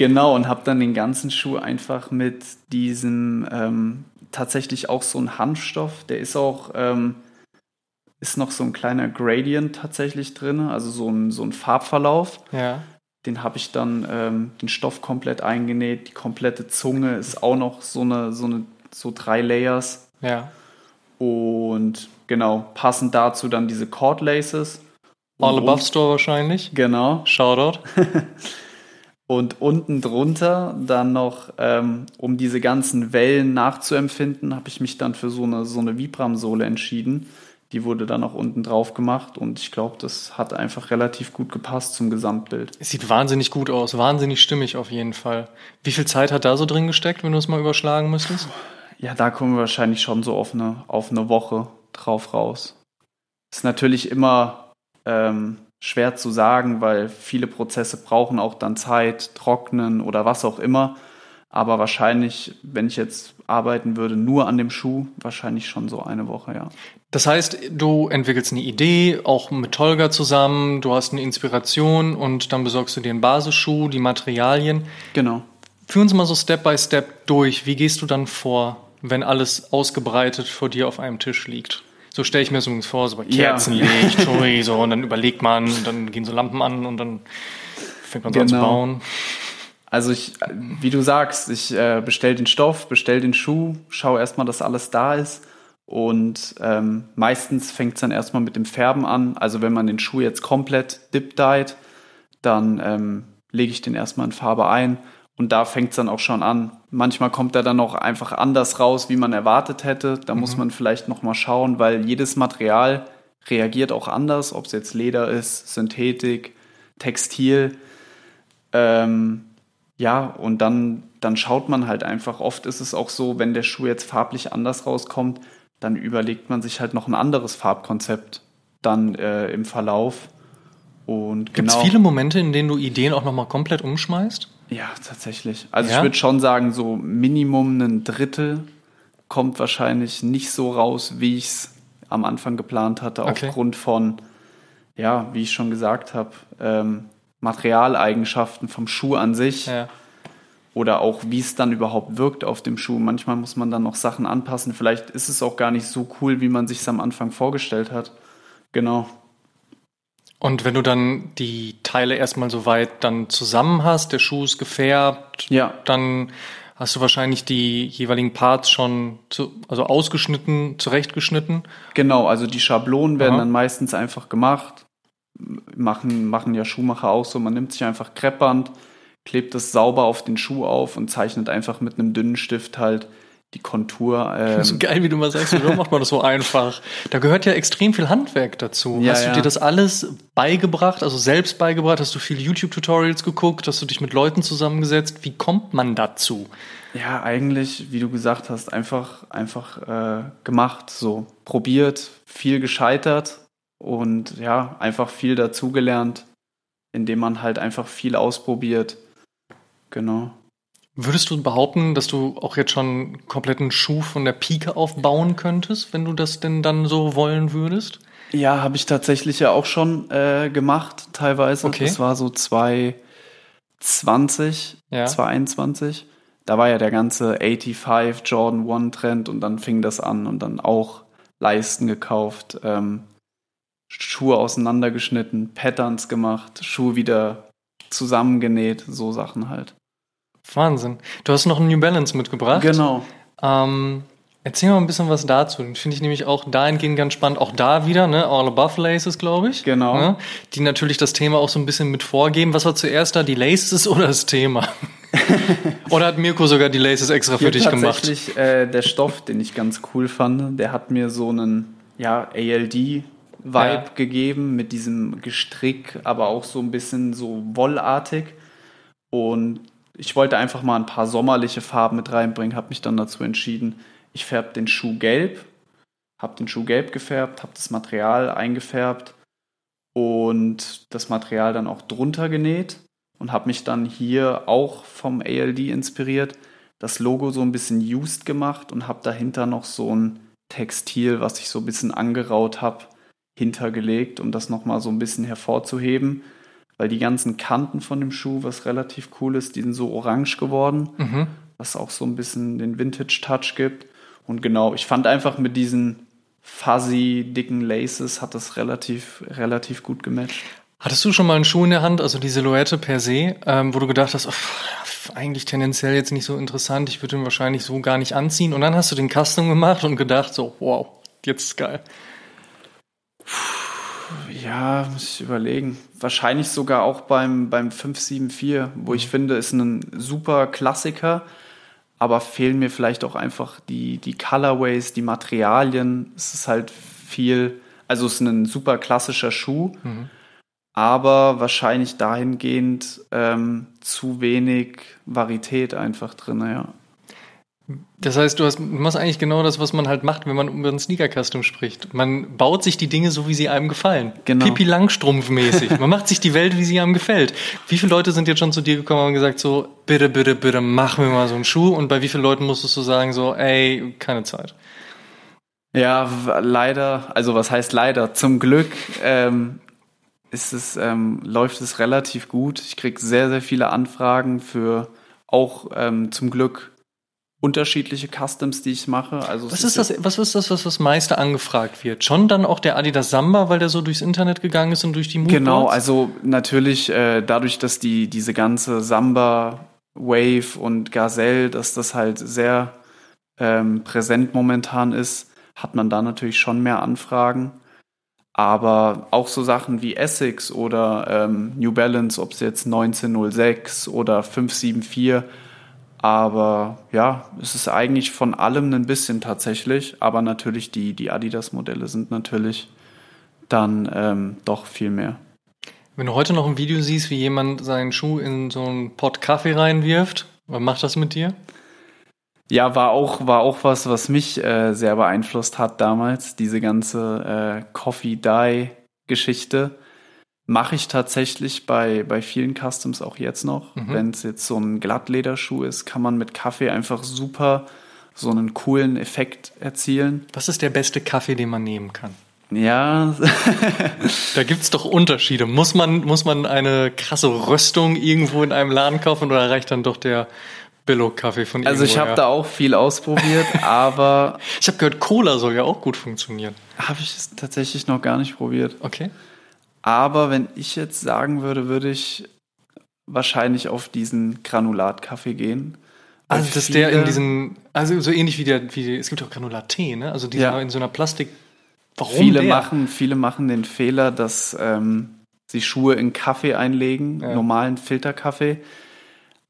Genau, und habe dann den ganzen Schuh einfach mit diesem ähm, tatsächlich auch so ein Hanfstoff, der ist auch, ähm, ist noch so ein kleiner Gradient tatsächlich drin, also so ein, so ein Farbverlauf. Ja. Den habe ich dann ähm, den Stoff komplett eingenäht, die komplette Zunge ist auch noch so eine, so eine, so drei Layers. Ja. Und genau, passend dazu dann diese Cord Laces. All Above Store wahrscheinlich. Genau. Shoutout. *laughs* Und unten drunter dann noch, ähm, um diese ganzen Wellen nachzuempfinden, habe ich mich dann für so eine, so eine Vibram-Sohle entschieden, Die wurde dann auch unten drauf gemacht und ich glaube, das hat einfach relativ gut gepasst zum Gesamtbild. Es sieht wahnsinnig gut aus, wahnsinnig stimmig auf jeden Fall. Wie viel Zeit hat da so drin gesteckt, wenn du es mal überschlagen müsstest? Ja, da kommen wir wahrscheinlich schon so auf eine, auf eine Woche drauf raus. Ist natürlich immer ähm, schwer zu sagen, weil viele Prozesse brauchen auch dann Zeit, trocknen oder was auch immer. Aber wahrscheinlich, wenn ich jetzt arbeiten würde, nur an dem Schuh, wahrscheinlich schon so eine Woche, ja. Das heißt, du entwickelst eine Idee, auch mit Tolga zusammen, du hast eine Inspiration und dann besorgst du dir einen Basisschuh, die Materialien. Genau. Führ uns mal so Step by Step durch. Wie gehst du dann vor, wenn alles ausgebreitet vor dir auf einem Tisch liegt? So stelle ich mir das übrigens vor, so bei Kerzenlicht, ja. so, und dann überlegt man, und dann gehen so Lampen an und dann fängt man so genau. an zu genau. bauen. Also ich, wie du sagst, ich äh, bestell den Stoff, bestell den Schuh, schau erstmal, dass alles da ist. Und ähm, meistens fängt es dann erstmal mit dem Färben an. Also wenn man den Schuh jetzt komplett dip-dyed, dann ähm, lege ich den erstmal in Farbe ein. Und da fängt es dann auch schon an. Manchmal kommt er dann auch einfach anders raus, wie man erwartet hätte. Da mhm. muss man vielleicht nochmal schauen, weil jedes Material reagiert auch anders, ob es jetzt Leder ist, Synthetik, Textil. Ähm, ja, und dann, dann schaut man halt einfach. Oft ist es auch so, wenn der Schuh jetzt farblich anders rauskommt, dann überlegt man sich halt noch ein anderes Farbkonzept dann äh, im Verlauf. Und Gibt es genau, viele Momente, in denen du Ideen auch nochmal komplett umschmeißt? Ja, tatsächlich. Also ja? ich würde schon sagen, so Minimum ein Drittel kommt wahrscheinlich nicht so raus, wie ich es am Anfang geplant hatte, okay. aufgrund von, ja, wie ich schon gesagt habe, ähm, Materialeigenschaften vom Schuh an sich. Ja. Oder auch, wie es dann überhaupt wirkt auf dem Schuh. Manchmal muss man dann noch Sachen anpassen. Vielleicht ist es auch gar nicht so cool, wie man sich es am Anfang vorgestellt hat. Genau. Und wenn du dann die Teile erstmal so weit dann zusammen hast, der Schuh ist gefärbt, ja. dann hast du wahrscheinlich die jeweiligen Parts schon zu, also ausgeschnitten, zurechtgeschnitten. Genau, also die Schablonen werden Aha. dann meistens einfach gemacht machen, machen ja Schuhmacher auch so. Man nimmt sich einfach Kreppband, klebt es sauber auf den Schuh auf und zeichnet einfach mit einem dünnen Stift halt die Kontur. Ähm. So geil, wie du mal sagst, warum macht man das so einfach? Da gehört ja extrem viel Handwerk dazu. Ja, hast du dir das alles beigebracht, also selbst beigebracht? Hast du viele YouTube-Tutorials geguckt? Hast du dich mit Leuten zusammengesetzt? Wie kommt man dazu? Ja, eigentlich, wie du gesagt hast, einfach, einfach äh, gemacht, so probiert, viel gescheitert und ja, einfach viel dazugelernt, indem man halt einfach viel ausprobiert. Genau. Würdest du behaupten, dass du auch jetzt schon einen kompletten Schuh von der Pike aufbauen könntest, wenn du das denn dann so wollen würdest? Ja, habe ich tatsächlich ja auch schon äh, gemacht, teilweise. Okay. Das war so 2020, ja. 2021. Da war ja der ganze 85 Jordan One Trend und dann fing das an und dann auch Leisten gekauft. Ähm, Schuhe auseinandergeschnitten, Patterns gemacht, Schuhe wieder zusammengenäht, so Sachen halt. Wahnsinn. Du hast noch einen New Balance mitgebracht. Genau. Ähm, erzähl mal ein bisschen was dazu. Den finde ich nämlich auch dahingehend ganz spannend. Auch da wieder, ne? All Above Laces, glaube ich. Genau. Ne? Die natürlich das Thema auch so ein bisschen mit vorgeben. Was war zuerst da, die Laces oder das Thema? *laughs* oder hat Mirko sogar die Laces extra für dich gemacht? Tatsächlich äh, der Stoff, den ich ganz cool fand, der hat mir so einen ja, ALD Vibe ja. gegeben mit diesem Gestrick, aber auch so ein bisschen so wollartig. Und ich wollte einfach mal ein paar sommerliche Farben mit reinbringen, habe mich dann dazu entschieden, ich färbe den Schuh gelb, habe den Schuh gelb gefärbt, habe das Material eingefärbt und das Material dann auch drunter genäht und habe mich dann hier auch vom ALD inspiriert, das Logo so ein bisschen used gemacht und habe dahinter noch so ein Textil, was ich so ein bisschen angeraut habe, hintergelegt, um das nochmal so ein bisschen hervorzuheben. Weil die ganzen Kanten von dem Schuh, was relativ cool ist, die sind so orange geworden, mhm. was auch so ein bisschen den Vintage-Touch gibt. Und genau, ich fand einfach mit diesen fuzzy, dicken Laces hat das relativ, relativ gut gematcht. Hattest du schon mal einen Schuh in der Hand, also die Silhouette per se, ähm, wo du gedacht hast, oh, eigentlich tendenziell jetzt nicht so interessant, ich würde ihn wahrscheinlich so gar nicht anziehen. Und dann hast du den Custom gemacht und gedacht, so, wow, jetzt ist geil. Ja, muss ich überlegen. Wahrscheinlich sogar auch beim, beim 574, wo ich mhm. finde, ist ein super Klassiker, aber fehlen mir vielleicht auch einfach die, die Colorways, die Materialien. Es ist halt viel, also es ist ein super klassischer Schuh, mhm. aber wahrscheinlich dahingehend ähm, zu wenig Varität einfach drin, ja. Das heißt, du, hast, du machst eigentlich genau das, was man halt macht, wenn man über einen Sneaker-Custom spricht. Man baut sich die Dinge so, wie sie einem gefallen. Genau. Pipi Langstrumpf-mäßig. man macht sich die Welt, wie sie einem gefällt. Wie viele Leute sind jetzt schon zu dir gekommen und gesagt so, bitte, bitte, bitte, mach mir mal so einen Schuh? Und bei wie vielen Leuten musstest du sagen so, ey, keine Zeit? Ja, leider, also was heißt leider? Zum Glück ähm, ist es, ähm, läuft es relativ gut. Ich kriege sehr, sehr viele Anfragen für auch ähm, zum Glück unterschiedliche Customs, die ich mache. Also was ist, das, was ist das, was das meiste angefragt wird? Schon dann auch der Adidas Samba, weil der so durchs Internet gegangen ist und durch die Moodboards? Genau, also natürlich äh, dadurch, dass die diese ganze Samba, Wave und Gazelle, dass das halt sehr ähm, präsent momentan ist, hat man da natürlich schon mehr Anfragen. Aber auch so Sachen wie Essex oder ähm, New Balance, ob es jetzt 1906 oder 574 aber ja, es ist eigentlich von allem ein bisschen tatsächlich. Aber natürlich die, die Adidas-Modelle sind natürlich dann ähm, doch viel mehr. Wenn du heute noch ein Video siehst, wie jemand seinen Schuh in so einen Pott Kaffee reinwirft, was macht das mit dir? Ja, war auch, war auch was, was mich äh, sehr beeinflusst hat damals, diese ganze äh, Coffee Dye Geschichte mache ich tatsächlich bei, bei vielen Customs auch jetzt noch. Mhm. Wenn es jetzt so ein Glattlederschuh ist, kann man mit Kaffee einfach super so einen coolen Effekt erzielen. Was ist der beste Kaffee, den man nehmen kann? Ja. *laughs* *laughs* da gibt es doch Unterschiede. Muss man, muss man eine krasse Röstung irgendwo in einem Laden kaufen oder reicht dann doch der Billo-Kaffee von Also ich habe da auch viel ausprobiert, *laughs* aber... ich habe gehört, Cola soll ja auch gut funktionieren. Habe ich es tatsächlich noch gar nicht probiert. Okay. Aber wenn ich jetzt sagen würde, würde ich wahrscheinlich auf diesen Granulatkaffee gehen. Also das ist der in diesen, also so ähnlich wie der, wie es gibt auch Granulat-Tee, ne? Also dieser ja. in so einer Plastik. Warum viele der? machen, viele machen den Fehler, dass ähm, sie Schuhe in Kaffee einlegen, ja. normalen Filterkaffee,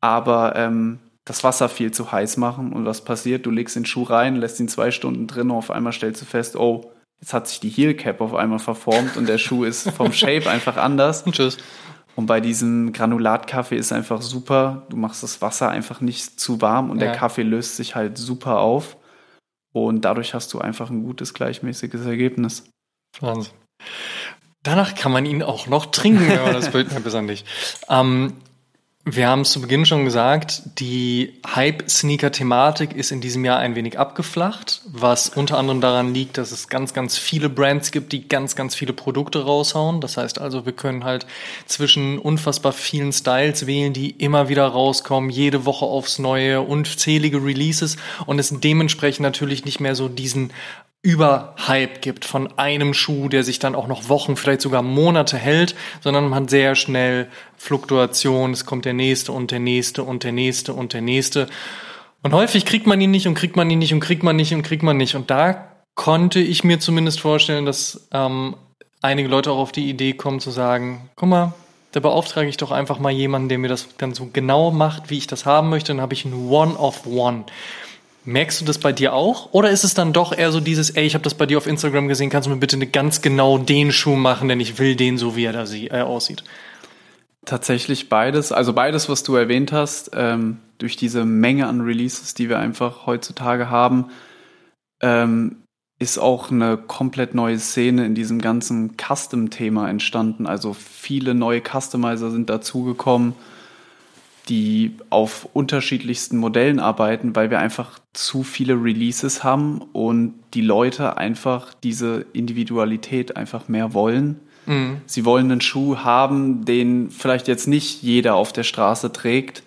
aber ähm, das Wasser viel zu heiß machen und was passiert? Du legst den Schuh rein, lässt ihn zwei Stunden drin und auf einmal stellst du fest, oh, Jetzt hat sich die Heel Cap auf einmal verformt und der Schuh ist vom Shape einfach anders. Und *laughs* tschüss. Und bei diesem Granulatkaffee ist einfach super. Du machst das Wasser einfach nicht zu warm und ja. der Kaffee löst sich halt super auf. Und dadurch hast du einfach ein gutes, gleichmäßiges Ergebnis. Wahnsinn. Danach kann man ihn auch noch trinken, wenn man das *laughs* Bild besser nicht. Ähm, wir haben es zu Beginn schon gesagt, die Hype-Sneaker-Thematik ist in diesem Jahr ein wenig abgeflacht, was unter anderem daran liegt, dass es ganz, ganz viele Brands gibt, die ganz, ganz viele Produkte raushauen. Das heißt also, wir können halt zwischen unfassbar vielen Styles wählen, die immer wieder rauskommen, jede Woche aufs Neue, unzählige Releases und es dementsprechend natürlich nicht mehr so diesen Überhype gibt von einem Schuh, der sich dann auch noch Wochen, vielleicht sogar Monate hält, sondern man hat sehr schnell Fluktuation, es kommt der nächste und der nächste und der nächste und der nächste. Und häufig kriegt man ihn nicht und kriegt man ihn nicht und kriegt man nicht und kriegt man nicht. Und da konnte ich mir zumindest vorstellen, dass ähm, einige Leute auch auf die Idee kommen zu sagen, guck mal, da beauftrage ich doch einfach mal jemanden, der mir das dann so genau macht, wie ich das haben möchte, dann habe ich ein One of One. Merkst du das bei dir auch? Oder ist es dann doch eher so dieses, ey, ich habe das bei dir auf Instagram gesehen, kannst du mir bitte ganz genau den Schuh machen, denn ich will den so, wie er da sie, äh, aussieht? Tatsächlich beides. Also beides, was du erwähnt hast, ähm, durch diese Menge an Releases, die wir einfach heutzutage haben, ähm, ist auch eine komplett neue Szene in diesem ganzen Custom-Thema entstanden. Also viele neue Customizer sind dazugekommen die auf unterschiedlichsten Modellen arbeiten, weil wir einfach zu viele Releases haben und die Leute einfach diese Individualität einfach mehr wollen. Mhm. Sie wollen einen Schuh haben, den vielleicht jetzt nicht jeder auf der Straße trägt.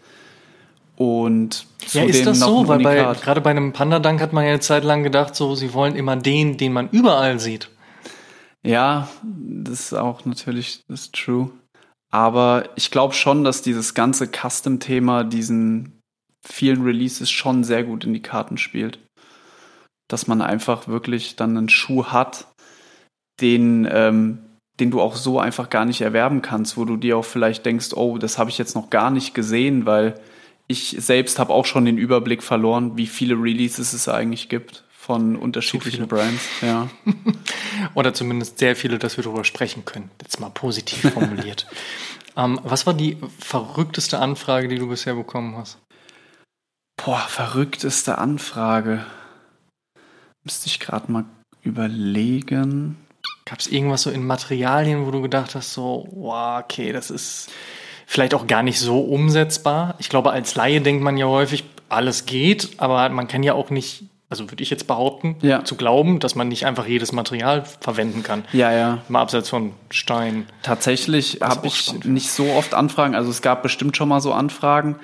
Und ja, ist das so? Weil bei, gerade bei einem Panda-Dank hat man ja eine Zeit lang gedacht, so, sie wollen immer den, den man überall sieht. Ja, das ist auch natürlich, das ist true. Aber ich glaube schon, dass dieses ganze Custom-Thema diesen vielen Releases schon sehr gut in die Karten spielt. Dass man einfach wirklich dann einen Schuh hat, den, ähm, den du auch so einfach gar nicht erwerben kannst, wo du dir auch vielleicht denkst, oh, das habe ich jetzt noch gar nicht gesehen, weil ich selbst habe auch schon den Überblick verloren, wie viele Releases es eigentlich gibt von unterschiedlichen Brands, ja. *laughs* Oder zumindest sehr viele, dass wir darüber sprechen können. Jetzt mal positiv formuliert. *laughs* ähm, was war die verrückteste Anfrage, die du bisher bekommen hast? Boah, verrückteste Anfrage. Müsste ich gerade mal überlegen. Gab es irgendwas so in Materialien, wo du gedacht hast, so, wow, okay, das ist vielleicht auch gar nicht so umsetzbar? Ich glaube, als Laie denkt man ja häufig, alles geht, aber man kann ja auch nicht also würde ich jetzt behaupten, ja. zu glauben, dass man nicht einfach jedes Material verwenden kann. Ja, ja. Mal abseits von Stein. Tatsächlich habe ich nicht so oft Anfragen. Also es gab bestimmt schon mal so Anfragen,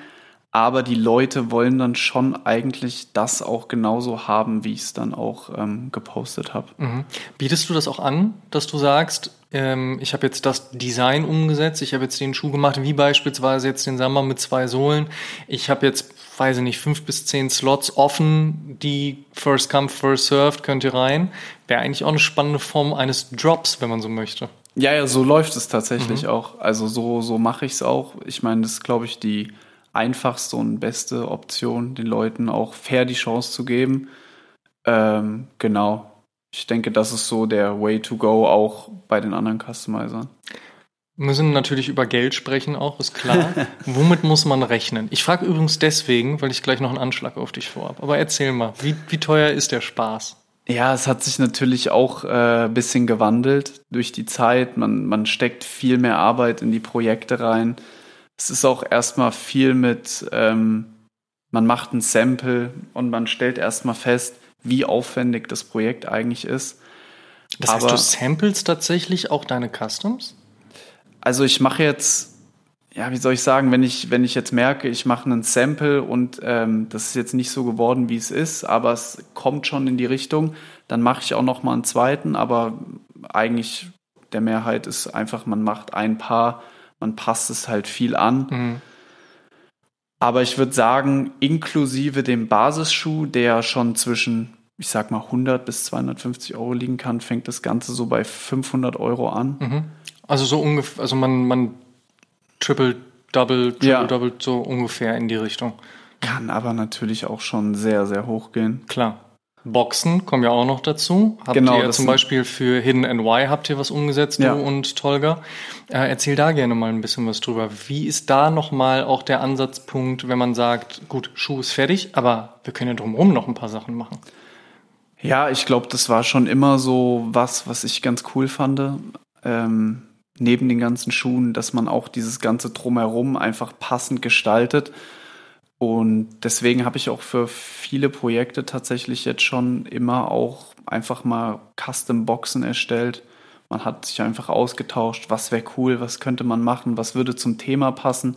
aber die Leute wollen dann schon eigentlich das auch genauso haben, wie ich es dann auch ähm, gepostet habe. Mhm. Bietest du das auch an, dass du sagst, ähm, ich habe jetzt das Design umgesetzt, ich habe jetzt den Schuh gemacht, wie beispielsweise jetzt den Samba mit zwei Sohlen. Ich habe jetzt, weiß ich nicht, fünf bis zehn Slots offen, die First Come, First Served, könnt ihr rein. Wäre eigentlich auch eine spannende Form eines Drops, wenn man so möchte. Ja, ja, so läuft es tatsächlich mhm. auch. Also so, so mache ich es auch. Ich meine, das ist, glaube ich, die einfachste und beste Option, den Leuten auch fair die Chance zu geben. Ähm, genau. Ich denke, das ist so der Way to go auch bei den anderen Customizern. Wir müssen natürlich über Geld sprechen auch, ist klar. *laughs* Womit muss man rechnen? Ich frage übrigens deswegen, weil ich gleich noch einen Anschlag auf dich vorhabe. Aber erzähl mal, wie, wie teuer ist der Spaß? Ja, es hat sich natürlich auch ein äh, bisschen gewandelt durch die Zeit. Man, man steckt viel mehr Arbeit in die Projekte rein es ist auch erstmal viel mit, ähm, man macht ein Sample und man stellt erstmal fest, wie aufwendig das Projekt eigentlich ist. Das heißt, Aber, du samples tatsächlich auch deine Customs? Also ich mache jetzt, ja, wie soll ich sagen, wenn ich, wenn ich jetzt merke, ich mache einen Sample und ähm, das ist jetzt nicht so geworden, wie es ist, aber es kommt schon in die Richtung, dann mache ich auch noch mal einen zweiten, aber eigentlich der Mehrheit ist einfach, man macht ein paar man passt es halt viel an. Mhm. Aber ich würde sagen, inklusive dem Basisschuh, der schon zwischen, ich sag mal, 100 bis 250 Euro liegen kann, fängt das Ganze so bei 500 Euro an. Mhm. Also so ungefähr, also man, man triple, double, triple, ja. double, so ungefähr in die Richtung. Kann aber natürlich auch schon sehr, sehr hoch gehen. Klar. Boxen kommen ja auch noch dazu. Habt genau, ihr zum Beispiel für Hidden and Why habt ihr was umgesetzt, ja. du und Tolga. Äh, erzähl da gerne mal ein bisschen was drüber. Wie ist da nochmal auch der Ansatzpunkt, wenn man sagt, gut, Schuh ist fertig, aber wir können ja drumherum noch ein paar Sachen machen? Ja, ich glaube, das war schon immer so was, was ich ganz cool fand. Ähm, neben den ganzen Schuhen, dass man auch dieses ganze Drumherum einfach passend gestaltet und deswegen habe ich auch für viele Projekte tatsächlich jetzt schon immer auch einfach mal Custom-Boxen erstellt. Man hat sich einfach ausgetauscht, was wäre cool, was könnte man machen, was würde zum Thema passen.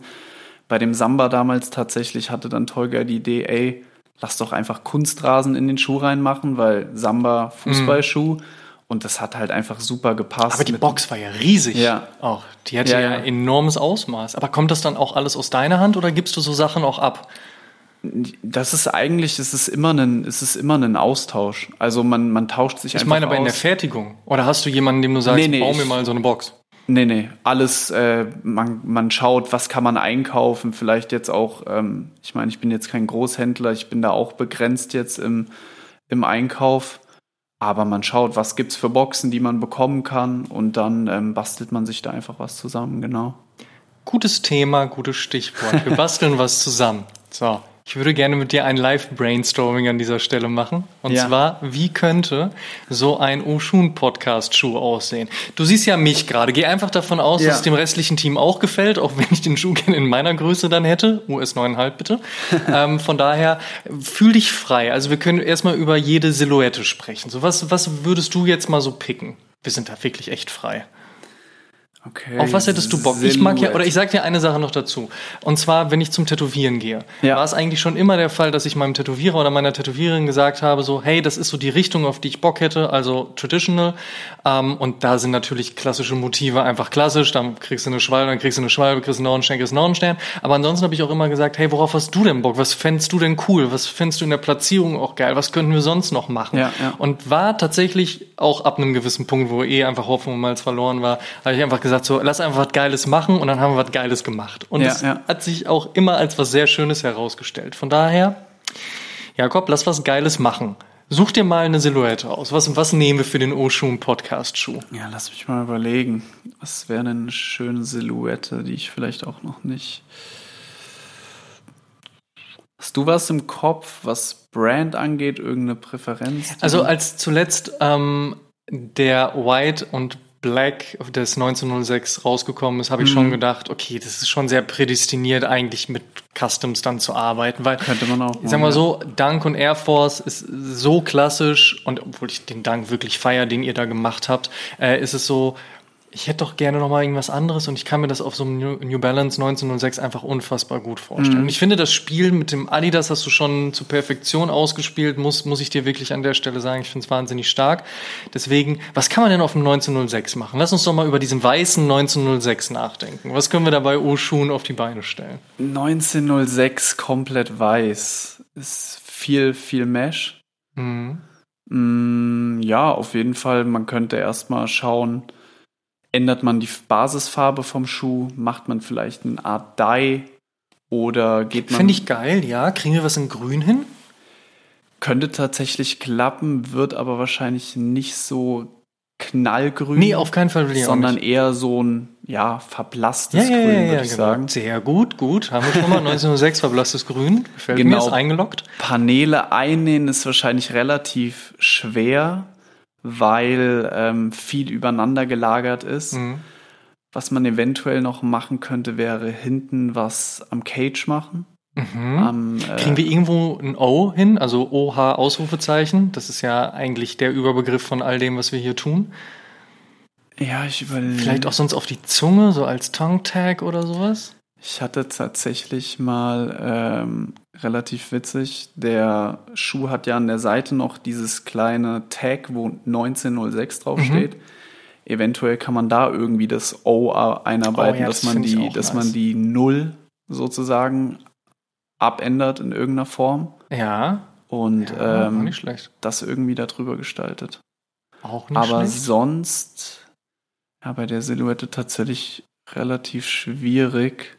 Bei dem Samba damals tatsächlich hatte dann Tolga die Idee, ey, lass doch einfach Kunstrasen in den Schuh reinmachen, weil Samba Fußballschuh. Mhm. Und das hat halt einfach super gepasst. Aber die Box war ja riesig ja. auch. Die hatte ja, ja, enormes Ausmaß. Aber kommt das dann auch alles aus deiner Hand oder gibst du so Sachen auch ab? Das ist eigentlich, es ist immer ein, es ist immer ein Austausch. Also man, man tauscht sich ich einfach Ich meine aber aus. in der Fertigung. Oder hast du jemanden, dem du sagst, nee, nee, bau mir mal so eine Box? Nee, nee, alles, äh, man, man schaut, was kann man einkaufen, vielleicht jetzt auch, ähm, ich meine, ich bin jetzt kein Großhändler, ich bin da auch begrenzt jetzt im, im Einkauf. Aber man schaut, was gibt es für Boxen, die man bekommen kann und dann ähm, bastelt man sich da einfach was zusammen, genau. Gutes Thema, gutes Stichwort. Wir basteln was zusammen. So, ich würde gerne mit dir ein Live-Brainstorming an dieser Stelle machen. Und ja. zwar, wie könnte so ein Oshun-Podcast-Schuh aussehen? Du siehst ja mich gerade. Geh einfach davon aus, ja. dass es dem restlichen Team auch gefällt, auch wenn ich den Schuh gerne in meiner Größe dann hätte. US 9,5 bitte. *laughs* ähm, von daher, fühl dich frei. Also wir können erstmal über jede Silhouette sprechen. So, was, was würdest du jetzt mal so picken? Wir sind da wirklich echt frei. Okay. Auf was hättest du Bock? Silhouette. Ich mag ja, oder ich sag dir eine Sache noch dazu. Und zwar, wenn ich zum Tätowieren gehe, ja. war es eigentlich schon immer der Fall, dass ich meinem Tätowierer oder meiner Tätowiererin gesagt habe, so, hey, das ist so die Richtung, auf die ich Bock hätte, also traditional. Ähm, und da sind natürlich klassische Motive einfach klassisch. Dann kriegst du eine Schwalbe, dann kriegst du eine Schwalbe, kriegst einen Nornstern, kriegst einen Nornstern. Aber ansonsten habe ich auch immer gesagt, hey, worauf hast du denn Bock? Was fändest du denn cool? Was fändest du in der Platzierung auch geil? Was könnten wir sonst noch machen? Ja, ja. Und war tatsächlich auch ab einem gewissen Punkt, wo eh einfach Hoffnung mal verloren war, habe ich einfach gesagt, so, lass einfach was Geiles machen und dann haben wir was Geiles gemacht. Und es ja, hat sich auch immer als was sehr Schönes herausgestellt. Von daher, Jakob, lass was Geiles machen. Such dir mal eine Silhouette aus. Was, was nehmen wir für den Oshun Podcast Schuh? Ja, lass mich mal überlegen. Was wäre denn eine schöne Silhouette, die ich vielleicht auch noch nicht. Hast du was im Kopf, was Brand angeht, irgendeine Präferenz? Also als zuletzt ähm, der White und Black des 1906 rausgekommen ist, habe ich mhm. schon gedacht, okay, das ist schon sehr prädestiniert, eigentlich mit Customs dann zu arbeiten, weil könnte man auch. Ich sag mal so, Dunk und Air Force ist so klassisch und obwohl ich den Dank wirklich feier, den ihr da gemacht habt, äh, ist es so, ich hätte doch gerne noch mal irgendwas anderes und ich kann mir das auf so einem New Balance 1906 einfach unfassbar gut vorstellen. Mhm. Und ich finde, das Spiel mit dem Adidas hast du schon zur Perfektion ausgespielt, muss, muss ich dir wirklich an der Stelle sagen. Ich finde es wahnsinnig stark. Deswegen, was kann man denn auf dem 1906 machen? Lass uns doch mal über diesen weißen 1906 nachdenken. Was können wir dabei O-Schuhen auf die Beine stellen? 1906 komplett weiß. Ist viel, viel Mesh. Mhm. Mm, ja, auf jeden Fall. Man könnte erstmal schauen, ändert man die Basisfarbe vom Schuh, macht man vielleicht eine Art Dye oder geht man. Finde ich geil, ja. Kriegen wir was in Grün hin? Könnte tatsächlich klappen, wird aber wahrscheinlich nicht so knallgrün. Nee, auf keinen Fall will ich Sondern eher so ein, ja, verblasstes ja, ja, Grün, ja, würde ich genau. sagen. Sehr gut, gut. Haben wir schon mal *laughs* 1906 verblasstes Grün. Gefällt genau. mir, ist eingeloggt. Paneele einnähen ist wahrscheinlich relativ schwer weil ähm, viel übereinander gelagert ist. Mhm. Was man eventuell noch machen könnte, wäre hinten was am Cage machen. Mhm. Am, äh, Kriegen wir irgendwo ein O hin, also OH Ausrufezeichen? Das ist ja eigentlich der Überbegriff von all dem, was wir hier tun. Ja, ich überlege. Vielleicht auch sonst auf die Zunge, so als Tongue Tag oder sowas? Ich hatte tatsächlich mal ähm, relativ witzig. Der Schuh hat ja an der Seite noch dieses kleine Tag, wo 1906 draufsteht. Mhm. Eventuell kann man da irgendwie das O einarbeiten, oh, ja, dass das man die, dass nice. man die Null sozusagen abändert in irgendeiner Form. Ja. Und ja, ähm, das irgendwie darüber gestaltet. Auch nicht Aber schlecht. sonst, ja, bei der Silhouette tatsächlich relativ schwierig.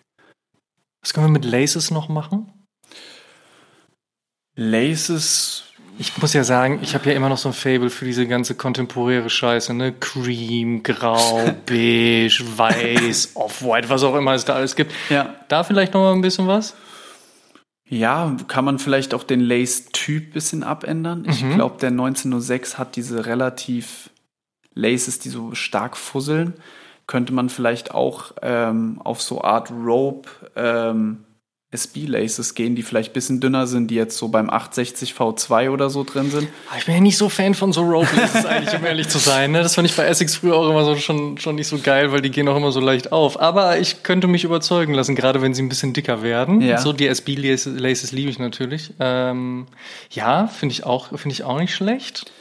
Was können wir mit Laces noch machen? Laces. Ich muss ja sagen, ich habe ja immer noch so ein Fable für diese ganze kontemporäre Scheiße, ne? Cream, Grau, *laughs* Beige, Weiß, Off-White, was auch immer es da alles gibt. Ja. Da vielleicht noch mal ein bisschen was? Ja, kann man vielleicht auch den Lace-Typ bisschen abändern. Ich mhm. glaube, der 1906 hat diese relativ Laces, die so stark fusseln könnte man vielleicht auch ähm, auf so Art Rope ähm, SB-Laces gehen, die vielleicht ein bisschen dünner sind, die jetzt so beim 860 V2 oder so drin sind. Ah, ich bin ja nicht so Fan von so Rope-Laces eigentlich, um ehrlich zu sein. Ne? Das fand ich bei Essex früher auch immer so schon, schon nicht so geil, weil die gehen auch immer so leicht auf. Aber ich könnte mich überzeugen lassen, gerade wenn sie ein bisschen dicker werden. Ja. So, die SB-Laces liebe ich natürlich. Ähm, ja, finde ich, auch finde ich auch nicht schlecht.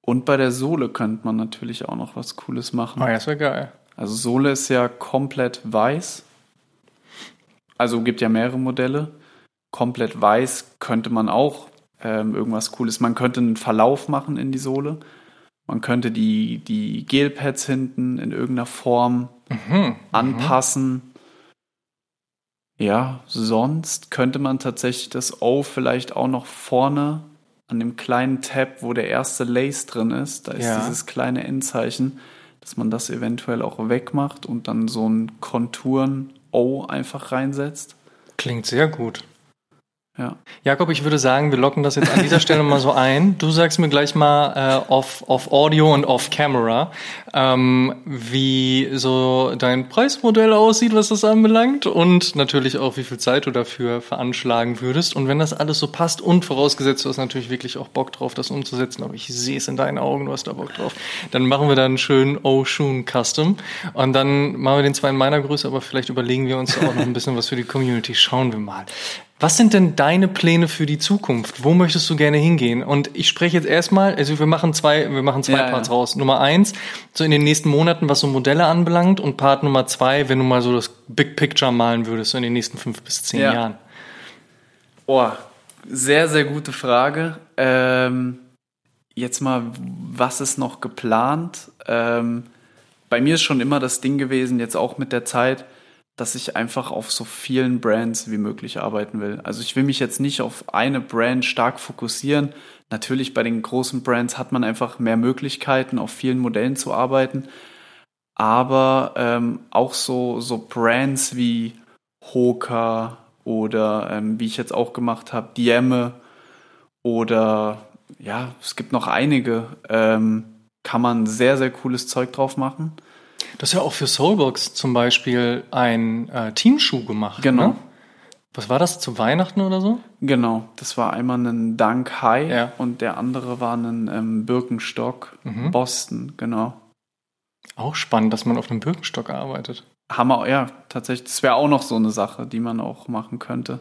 Und bei der Sohle könnte man natürlich auch noch was Cooles machen. Oh ja, das wäre geil. Also Sohle ist ja komplett weiß. Also gibt ja mehrere Modelle. Komplett weiß könnte man auch ähm, irgendwas Cooles. Man könnte einen Verlauf machen in die Sohle. Man könnte die, die Gelpads hinten in irgendeiner Form mhm, mhm. anpassen. Mhm. Ja, sonst könnte man tatsächlich das O vielleicht auch noch vorne an dem kleinen Tab, wo der erste Lace drin ist, da ist ja. dieses kleine Endzeichen dass man das eventuell auch wegmacht und dann so ein Konturen-O einfach reinsetzt. Klingt sehr gut. Ja. Jakob, ich würde sagen, wir locken das jetzt an dieser Stelle mal so ein. Du sagst mir gleich mal äh, off, off Audio und off Camera, ähm, wie so dein Preismodell aussieht, was das anbelangt und natürlich auch, wie viel Zeit du dafür veranschlagen würdest. Und wenn das alles so passt und vorausgesetzt, du hast natürlich wirklich auch Bock drauf, das umzusetzen, aber ich sehe es in deinen Augen, du hast da Bock drauf, dann machen wir da einen schönen Oshun Custom und dann machen wir den zwar in meiner Größe, aber vielleicht überlegen wir uns auch noch ein bisschen was für die Community. Schauen wir mal. Was sind denn deine Pläne für die Zukunft? Wo möchtest du gerne hingehen? Und ich spreche jetzt erstmal, also wir machen zwei, wir machen zwei ja, Parts ja. raus. Nummer eins, so in den nächsten Monaten, was so Modelle anbelangt, und Part Nummer zwei, wenn du mal so das Big Picture malen würdest, so in den nächsten fünf bis zehn ja. Jahren. Oh, sehr, sehr gute Frage. Ähm, jetzt mal, was ist noch geplant? Ähm, bei mir ist schon immer das Ding gewesen, jetzt auch mit der Zeit, dass ich einfach auf so vielen Brands wie möglich arbeiten will. Also ich will mich jetzt nicht auf eine Brand stark fokussieren. Natürlich bei den großen Brands hat man einfach mehr Möglichkeiten, auf vielen Modellen zu arbeiten. Aber ähm, auch so, so Brands wie Hoka oder ähm, wie ich jetzt auch gemacht habe, Diemme oder ja, es gibt noch einige, ähm, kann man sehr, sehr cooles Zeug drauf machen. Du hast ja auch für Soulbox zum Beispiel ein äh, Teamschuh gemacht. Genau. Ne? Was war das, zu Weihnachten oder so? Genau, das war einmal ein Dunk High Ja. und der andere war ein ähm, Birkenstock Mhm. Boston, genau. Auch spannend, dass man auf einem Birkenstock arbeitet. Hammer, ja, tatsächlich. Das wäre auch noch so eine Sache, die man auch machen könnte.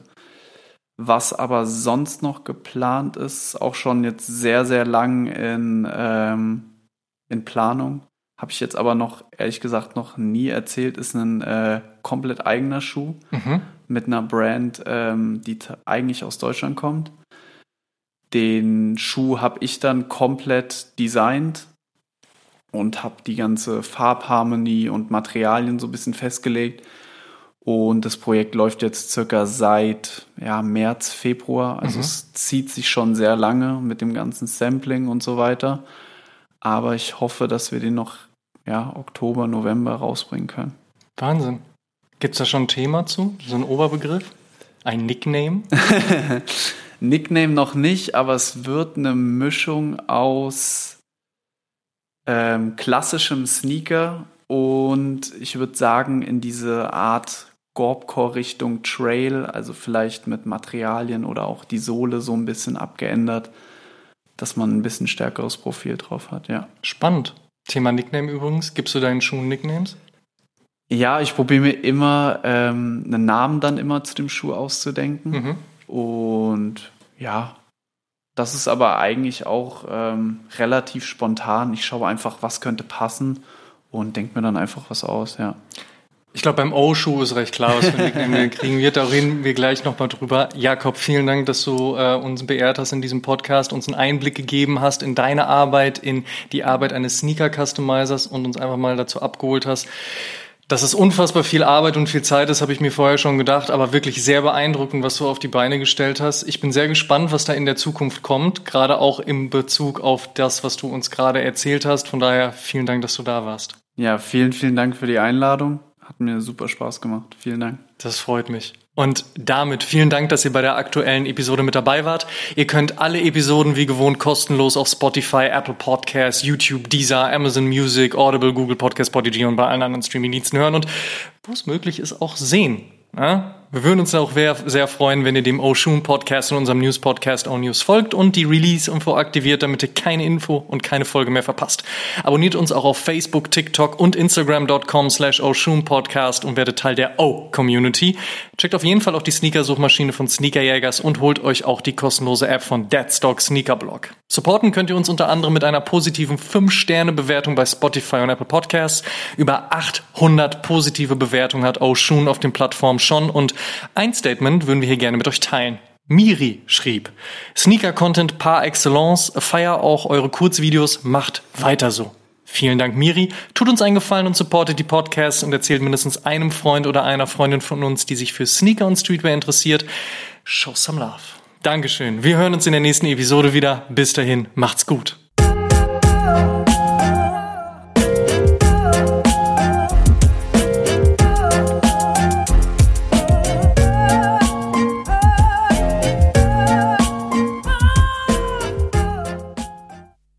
Was aber sonst noch geplant ist, auch schon jetzt sehr, sehr lang in, ähm, in Planung, habe ich jetzt aber noch, ehrlich gesagt, noch nie erzählt, ist ein äh, komplett eigener Schuh Mhm. mit einer Brand, ähm, die eigentlich aus Deutschland kommt. Den Schuh habe ich dann komplett designt und habe die ganze Farbharmonie und Materialien so ein bisschen festgelegt. Und das Projekt läuft jetzt circa seit ja, März, Februar. Also Mhm. es zieht sich schon sehr lange mit dem ganzen Sampling und so weiter. Aber ich hoffe, dass wir den noch ja, Oktober, November rausbringen können. Wahnsinn. Gibt es da schon ein Thema zu? So ein Oberbegriff? Ein Nickname? *laughs* Nickname noch nicht, aber es wird eine Mischung aus ähm, klassischem Sneaker und ich würde sagen in diese Art Gorbcore-Richtung Trail, also vielleicht mit Materialien oder auch die Sohle so ein bisschen abgeändert, dass man ein bisschen stärkeres Profil drauf hat, ja. Spannend. Thema Nickname übrigens. Gibst du deinen Schuhen Nicknames? Ja, ich probiere mir immer ähm, einen Namen dann immer zu dem Schuh auszudenken. Mhm. Und ja, das ist aber eigentlich auch ähm, relativ spontan. Ich schaue einfach, was könnte passen und denke mir dann einfach was aus, ja. Ich glaube, beim O-Schuh ist recht klar, was ein Nickname wir *laughs* kriegen wird. Da reden wir gleich nochmal drüber. Jakob, vielen Dank, dass du äh, uns beehrt hast in diesem Podcast, uns einen Einblick gegeben hast in deine Arbeit, in die Arbeit eines Sneaker-Customizers und uns einfach mal dazu abgeholt hast. Dass es unfassbar viel Arbeit und viel Zeit ist, habe ich mir vorher schon gedacht, aber wirklich sehr beeindruckend, was du auf die Beine gestellt hast. Ich bin sehr gespannt, was da in der Zukunft kommt, gerade auch im Bezug auf das, was du uns gerade erzählt hast. Von daher vielen Dank, dass du da warst. Ja, vielen, vielen Dank für die Einladung. Hat mir super Spaß gemacht. Vielen Dank. Das freut mich. Und damit vielen Dank, dass ihr bei der aktuellen Episode mit dabei wart. Ihr könnt alle Episoden wie gewohnt kostenlos auf Spotify, Apple Podcasts, YouTube, Deezer, Amazon Music, Audible, Google Podcast, Spotify und bei allen anderen Streaming-Diensten hören und wo es möglich ist auch sehen. Ja? Wir würden uns auch sehr, freuen, wenn ihr dem Oshun Podcast und unserem News Podcast O News folgt und die Release-Info aktiviert, damit ihr keine Info und keine Folge mehr verpasst. Abonniert uns auch auf Facebook, TikTok und Instagram.com slash Oshun Podcast und werdet Teil der O-Community. Checkt auf jeden Fall auch die Sneaker-Suchmaschine von Sneakerjägers und holt euch auch die kostenlose App von Deadstock Sneaker Blog. Supporten könnt ihr uns unter anderem mit einer positiven 5-Sterne-Bewertung bei Spotify und Apple Podcasts. Über 800 positive Bewertungen hat Oshun auf den Plattformen schon und ein Statement würden wir hier gerne mit euch teilen. Miri schrieb, Sneaker-Content par excellence, feier auch eure Kurzvideos, macht weiter so. Vielen Dank, Miri. Tut uns einen Gefallen und supportet die Podcasts und erzählt mindestens einem Freund oder einer Freundin von uns, die sich für Sneaker und Streetwear interessiert. Show some love. Dankeschön. Wir hören uns in der nächsten Episode wieder. Bis dahin, macht's gut.